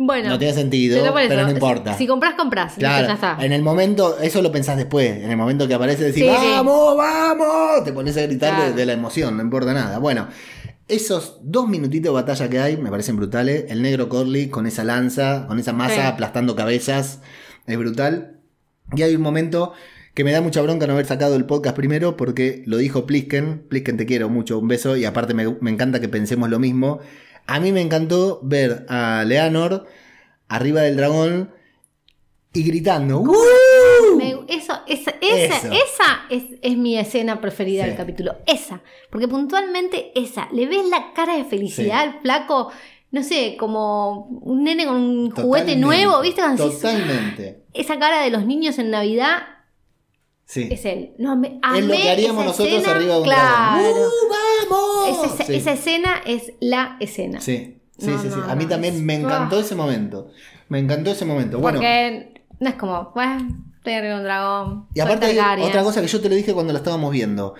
Bueno. No tiene sentido, pero, no importa. Si compras, compras. Claro, En el momento, eso lo pensás después. En el momento que aparece, decís, ¡vamos, vamos! Te pones a gritar de, la emoción, no importa nada. Bueno, esos dos minutitos de batalla que hay me parecen brutales. El negro Corley con esa lanza, con esa masa aplastando cabezas, es brutal. Y hay un momento que me da mucha bronca no haber sacado el podcast primero porque lo dijo Plisken. Plisken, te quiero mucho, un beso. Y aparte me, me encanta que pensemos lo mismo. A mí me encantó ver a Leonor arriba del dragón y gritando. Esa, esa, esa es, es, mi escena preferida del capítulo. Esa. Porque puntualmente esa. Le ves la cara de felicidad al flaco. No sé, como un nene con un juguete nuevo, ¿viste? Totalmente. Esa cara de los niños en Navidad Sí. Es él. No, me, es lo que haríamos nosotros arriba de un claro. ¡Uh, ¡Vamos! Esa, escena es la escena. Sí, sí, sí, sí. A mí también me encantó ese momento. Me encantó ese momento. Bueno, no es como, bueno, un dragón. Y aparte, otra cosa que yo te lo dije cuando la estábamos viendo.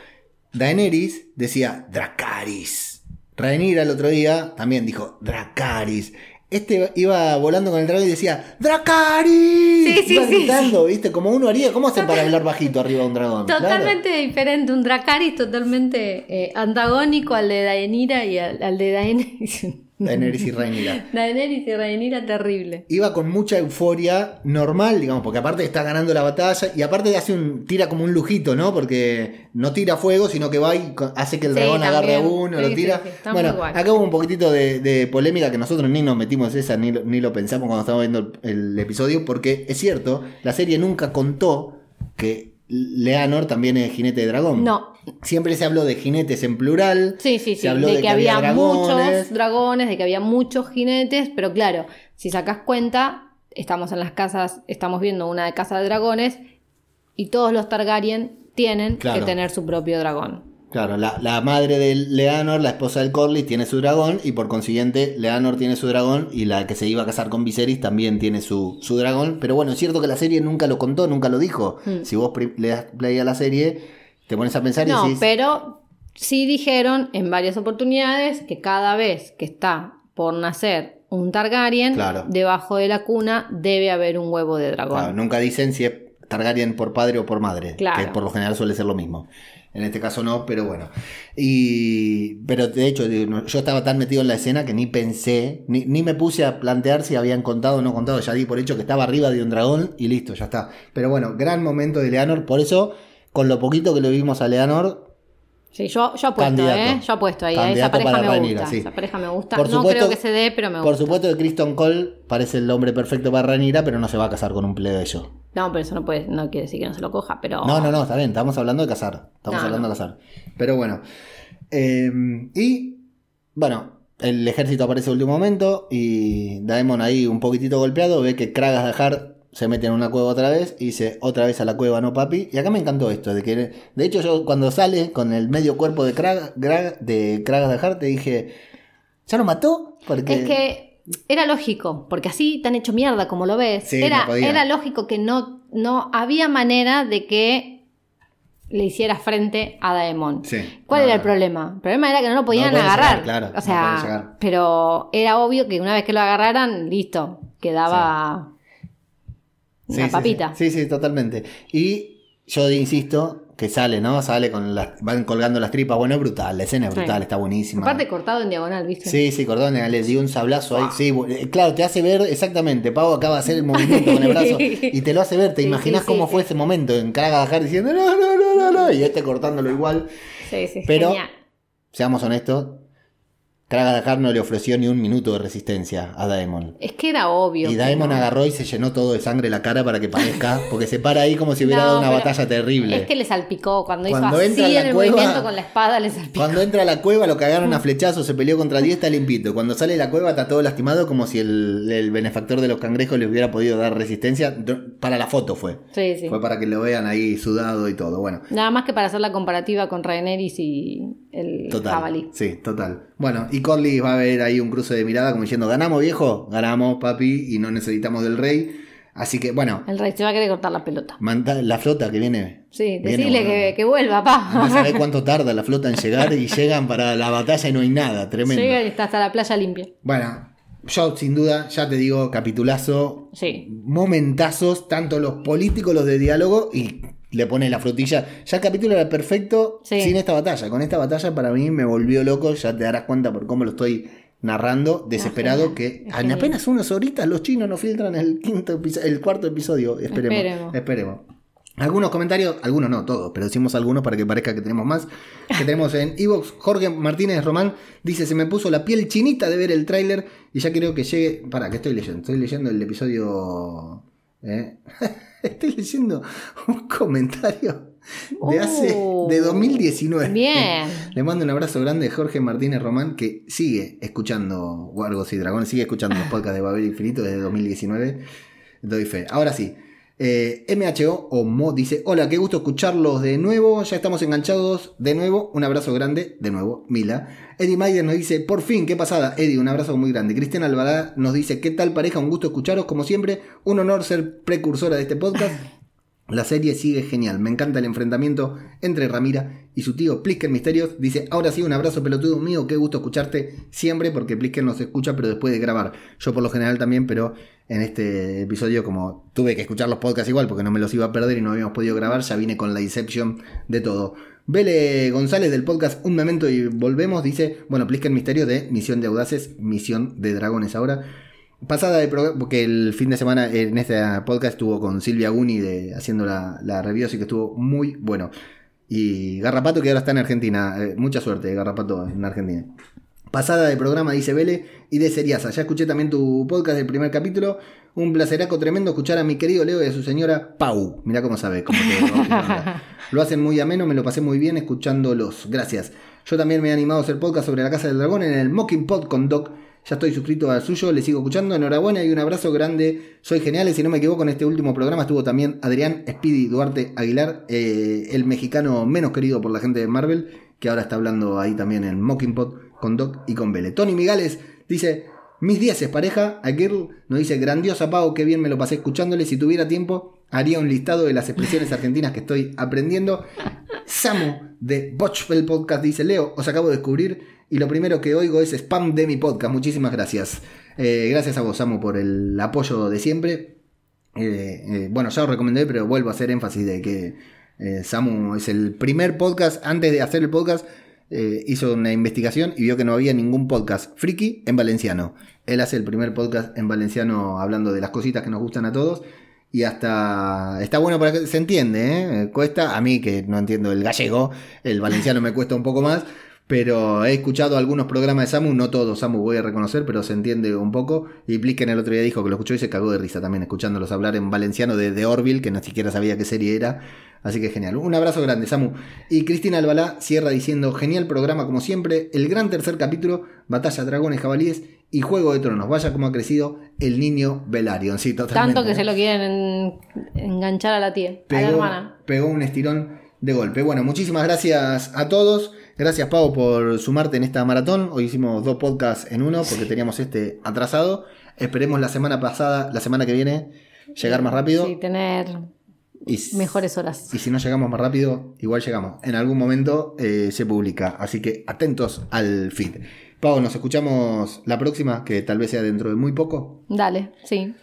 Daenerys decía Dracaris. Rhaenyra el otro día también dijo Dracaris. Este iba volando con el dragón y decía ¡Dracaris! Sí, sí, iba gritando, ¿viste? Como uno haría. ¿Cómo hacen para hablar bajito arriba de un dragón? Totalmente diferente. Un Dracaris totalmente eh, antagónico al de Daenira y al, de Daenerys. Daenerys y Rhaenyra. Daenerys y Rhaenyra terrible. Iba con mucha euforia normal, digamos, porque aparte está ganando la batalla y aparte hace un tira como un lujito, ¿no? Porque no tira fuego, sino que va y hace que el dragón agarre a uno, lo tira. bueno, acá hubo un poquitito de, polémica que nosotros ni nos metimos esa ni, ni lo pensamos cuando estábamos viendo el episodio, porque es cierto, la serie nunca contó que Leanor también es jinete de dragón. No. Siempre se habló de jinetes en plural. Sí, sí, sí. Se habló de, que, había, muchos dragones, de que había muchos jinetes, pero claro, si sacas cuenta, estamos en las casas, estamos viendo una de casa de dragones y todos los Targaryen tienen que tener su propio dragón. Claro, la, madre de Leanor, la esposa del Corlys, tiene su dragón y por consiguiente Leanor tiene su dragón y la que se iba a casar con Viserys también tiene su, su dragón. Pero bueno, es cierto que la serie nunca lo contó, nunca lo dijo. Hmm. Si vos le das play a la serie, te pones a pensar y no, pero sí dijeron en varias oportunidades que cada vez que está por nacer un Targaryen, debajo de la cuna debe haber un huevo de dragón. Claro, nunca dicen si es Targaryen por padre o por madre, que por lo general suele ser lo mismo. En este caso no, pero bueno. Y, pero de hecho, yo estaba tan metido en la escena que ni pensé, ni, ni, me puse a plantear si habían contado o no contado. Ya di por hecho que estaba arriba de un dragón y listo, ya está. Pero bueno, gran momento de Leanor. Por eso, con lo poquito que lo vimos a Leanor, Sí, yo, yo apuesto, ¿eh? Yo apuesto ahí. Esa pareja, me gusta, esa pareja me gusta. no creo que se dé, pero me gusta. Por supuesto que Kristen Cole parece el hombre perfecto para Ranira, pero no se va a casar con un plebeyo. No, pero eso no puede, no quiere decir que no se lo coja, pero. No, no, no, está bien, estamos hablando de casar. Estamos hablando de casar. Pero bueno. Eh, y. Bueno, el ejército aparece en último momento. Y Daemon ahí un poquitito golpeado. Ve que Kragas de Hart se mete en una cueva otra vez y dice otra vez a la cueva, no papi. Y acá me encantó esto, de que de hecho yo cuando sale con el medio cuerpo de Kragas de, Kragas de Hart, te dije, ¿ya lo mató? Porque... Es que era lógico, porque así tan hecho mierda como lo ves. era, era lógico que no, no había manera de que le hiciera frente a Daemon. ¿Cuál era el problema? El problema era que no lo podían agarrar. claro, o sea, pero era obvio que una vez que lo agarraran, listo, quedaba una papita. Sí, sí, totalmente. Y yo insisto que sale, ¿no? Sale con las. Van colgando las tripas. Bueno, es brutal. La escena es brutal, está buenísima. Aparte cortado en diagonal, ¿viste? Sí, sí, cortado en diagonal. Le dio un sablazo ahí. Sí, eh, claro, te hace ver exactamente. Pau acaba de hacer el movimiento con el brazo y te lo hace ver. Te imaginas cómo fue ese momento en Caraga bajar diciendo no, no, no, no, no. Y este cortándolo igual. Sí, sí, Pero, seamos honestos, Kragadahar no le ofreció ni un minuto de resistencia a Daemon. Es que era obvio. Y Daemon agarró y se llenó todo de sangre la cara para que parezca, porque se para ahí como si hubiera dado una batalla terrible. Es que le salpicó cuando, hizo así en el movimiento con la espada, le salpicó. Cuando entra a la cueva lo cagaron a flechazos, se peleó contra 10, está limpito. Cuando sale de la cueva está todo lastimado como si el, benefactor de los cangrejos le hubiera podido dar resistencia. Para la foto fue. Sí, sí. Fue para que lo vean ahí sudado y todo. Bueno. Nada más que para hacer la comparativa con Rhaenerys y el total, Sí, total. Bueno, y Corley va a ver ahí un cruce de mirada como diciendo, ganamos viejo, ganamos papi y no necesitamos del rey. Así que bueno. El rey se va a querer cortar la pelota. la flota que viene. Sí, decirle que, vuelva, pa. No sabés cuánto tarda la flota en llegar y llegan para la batalla y no hay nada, tremendo. Llega y está hasta la playa limpia. Bueno, yo sin duda, ya te digo, capitulazo, Sí. momentazos, tanto los políticos, los de diálogo, y le pone la frutilla. Ya el capítulo era perfecto Sí. sin esta batalla. Con esta batalla para mí me volvió loco, ya te darás cuenta por cómo lo estoy narrando, desesperado, que en apenas unas horitas los chinos nos filtran el quinto el cuarto episodio. Esperemos. Esperemos. Esperemos. Algunos comentarios, algunos no, todos, pero decimos algunos para que parezca que tenemos más. Que tenemos en Evox, Jorge Martínez Román dice: Se me puso la piel chinita de ver el tráiler y ya quiero que llegue. Para, que estoy leyendo? Estoy leyendo el episodio. ¿Eh? estoy leyendo un comentario de hace. Uh, de 2019. Bien. Le mando un abrazo grande a Jorge Martínez Román, que sigue escuchando Wargos y Dragones, sigue escuchando los podcasts de Babel Infinito desde 2019. Doy fe. Ahora sí. Eh, MHO o Mo dice: Hola, qué gusto escucharlos de nuevo. Ya estamos enganchados de nuevo. Un abrazo grande, de nuevo, Mila. Eddie Maider nos dice: Por fin, qué pasada. Eddie, un abrazo muy grande. Cristian Alvará nos dice: ¿Qué tal pareja? Un gusto escucharos, como siempre. Un honor ser precursora de este podcast. La serie sigue genial, me encanta el enfrentamiento entre Ramira y su tío Plisken Misterios. Dice, ahora sí, un abrazo pelotudo mío, qué gusto escucharte siempre porque Plisken nos escucha pero después de grabar. Yo por lo general también, pero en este episodio como tuve que escuchar los podcasts igual porque no me los iba a perder y no habíamos podido grabar, ya vine con la Inception de todo. Vele González del podcast Un Memento y Volvemos dice, bueno, Plisken Misterio de Misión de Audaces, Misión de Dragones ahora. Pasada porque el fin de semana en este podcast estuvo con Silvia Guni de, haciendo la, la review, así que estuvo muy bueno. Y Garrapato que ahora está en Argentina. Eh, mucha suerte, Garrapato, en Argentina. Pasada de programa, dice Vele, y de Seriasa. Ya escuché también tu podcast del primer capítulo. Un placeraco tremendo escuchar a mi querido Leo y a su señora Pau. Mirá cómo sabe. Cómo te- lo hacen muy ameno, me lo pasé muy bien escuchándolos. Gracias. Yo también me he animado a hacer podcast sobre la Casa del Dragón en el Mocking Pod con Doc. Ya estoy suscrito al suyo, le sigo escuchando. Enhorabuena y un abrazo grande. Soy genial. Y si no me equivoco, en este último programa estuvo también Adrián Speedy Duarte Aguilar, eh, el mexicano menos querido por la gente de Marvel, que ahora está hablando ahí también en Mocking Pod con Doc y con Vele. Tony Migales dice: Mis días es pareja. A Girl nos dice: Grandiosa Pau, qué bien me lo pasé escuchándole. Si tuviera tiempo, haría un listado de las expresiones argentinas que estoy aprendiendo. Samu de Botchfell Podcast dice: Leo, os acabo de descubrir y lo primero que oigo es spam de mi podcast. Muchísimas gracias. Eh, gracias a vos, Samu, por el apoyo de siempre. Eh, eh, bueno, ya os recomendé, pero vuelvo a hacer énfasis de que Samu es el primer podcast. Antes de hacer el podcast, eh, hizo una investigación y vio que no había ningún podcast friki en valenciano. Él hace el primer podcast en valenciano hablando de las cositas que nos gustan a todos. Y hasta está bueno para que se entiende, ¿eh? cuesta a mí que no entiendo el gallego, el valenciano me cuesta un poco más, pero he escuchado algunos programas de Samu, no todos, Samu voy a reconocer, pero se entiende un poco. Y Plisken el otro día dijo que lo escuchó y se cagó de risa también escuchándolos hablar en valenciano de, de Orville, que no siquiera sabía qué serie era. Así que genial. Un abrazo grande, Samu. Y Cristina Albalá cierra diciendo: Genial programa como siempre. El gran tercer capítulo: Batalla, Dragones, Jabalíes y Juego de Tronos. Vaya como ha crecido el niño Velaryon. Sí, totalmente. Tanto que ¿eh? se lo quieren en- enganchar a la tía, a la hermana. pegó un estirón de golpe. Bueno, muchísimas gracias a todos. Gracias, Pau, por sumarte en esta maratón. Hoy hicimos dos podcasts en uno porque teníamos este atrasado. Esperemos la semana pasada, la semana que viene, llegar más rápido. Sí, tener Y, mejores horas. y si no llegamos más rápido, igual llegamos. En algún momento eh, se publica. Así que atentos al feed. Pau, nos escuchamos la próxima, que tal vez sea dentro de muy poco. Dale, sí.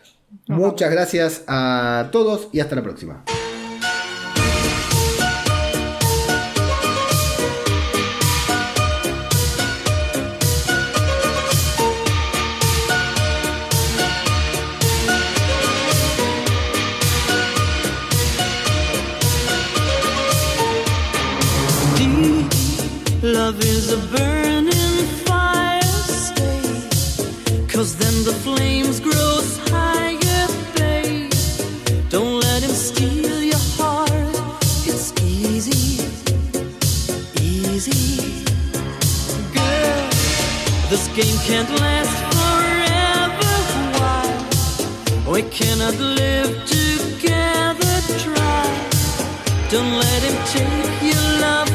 Muchas gracias a todos y hasta la próxima. Love is a burning fire, stay. Cause then the flames grow higher, babe. Don't let him steal your heart. It's easy, easy. Girl, this game can't last forever. Why? We cannot live together. Try. Don't let him take your love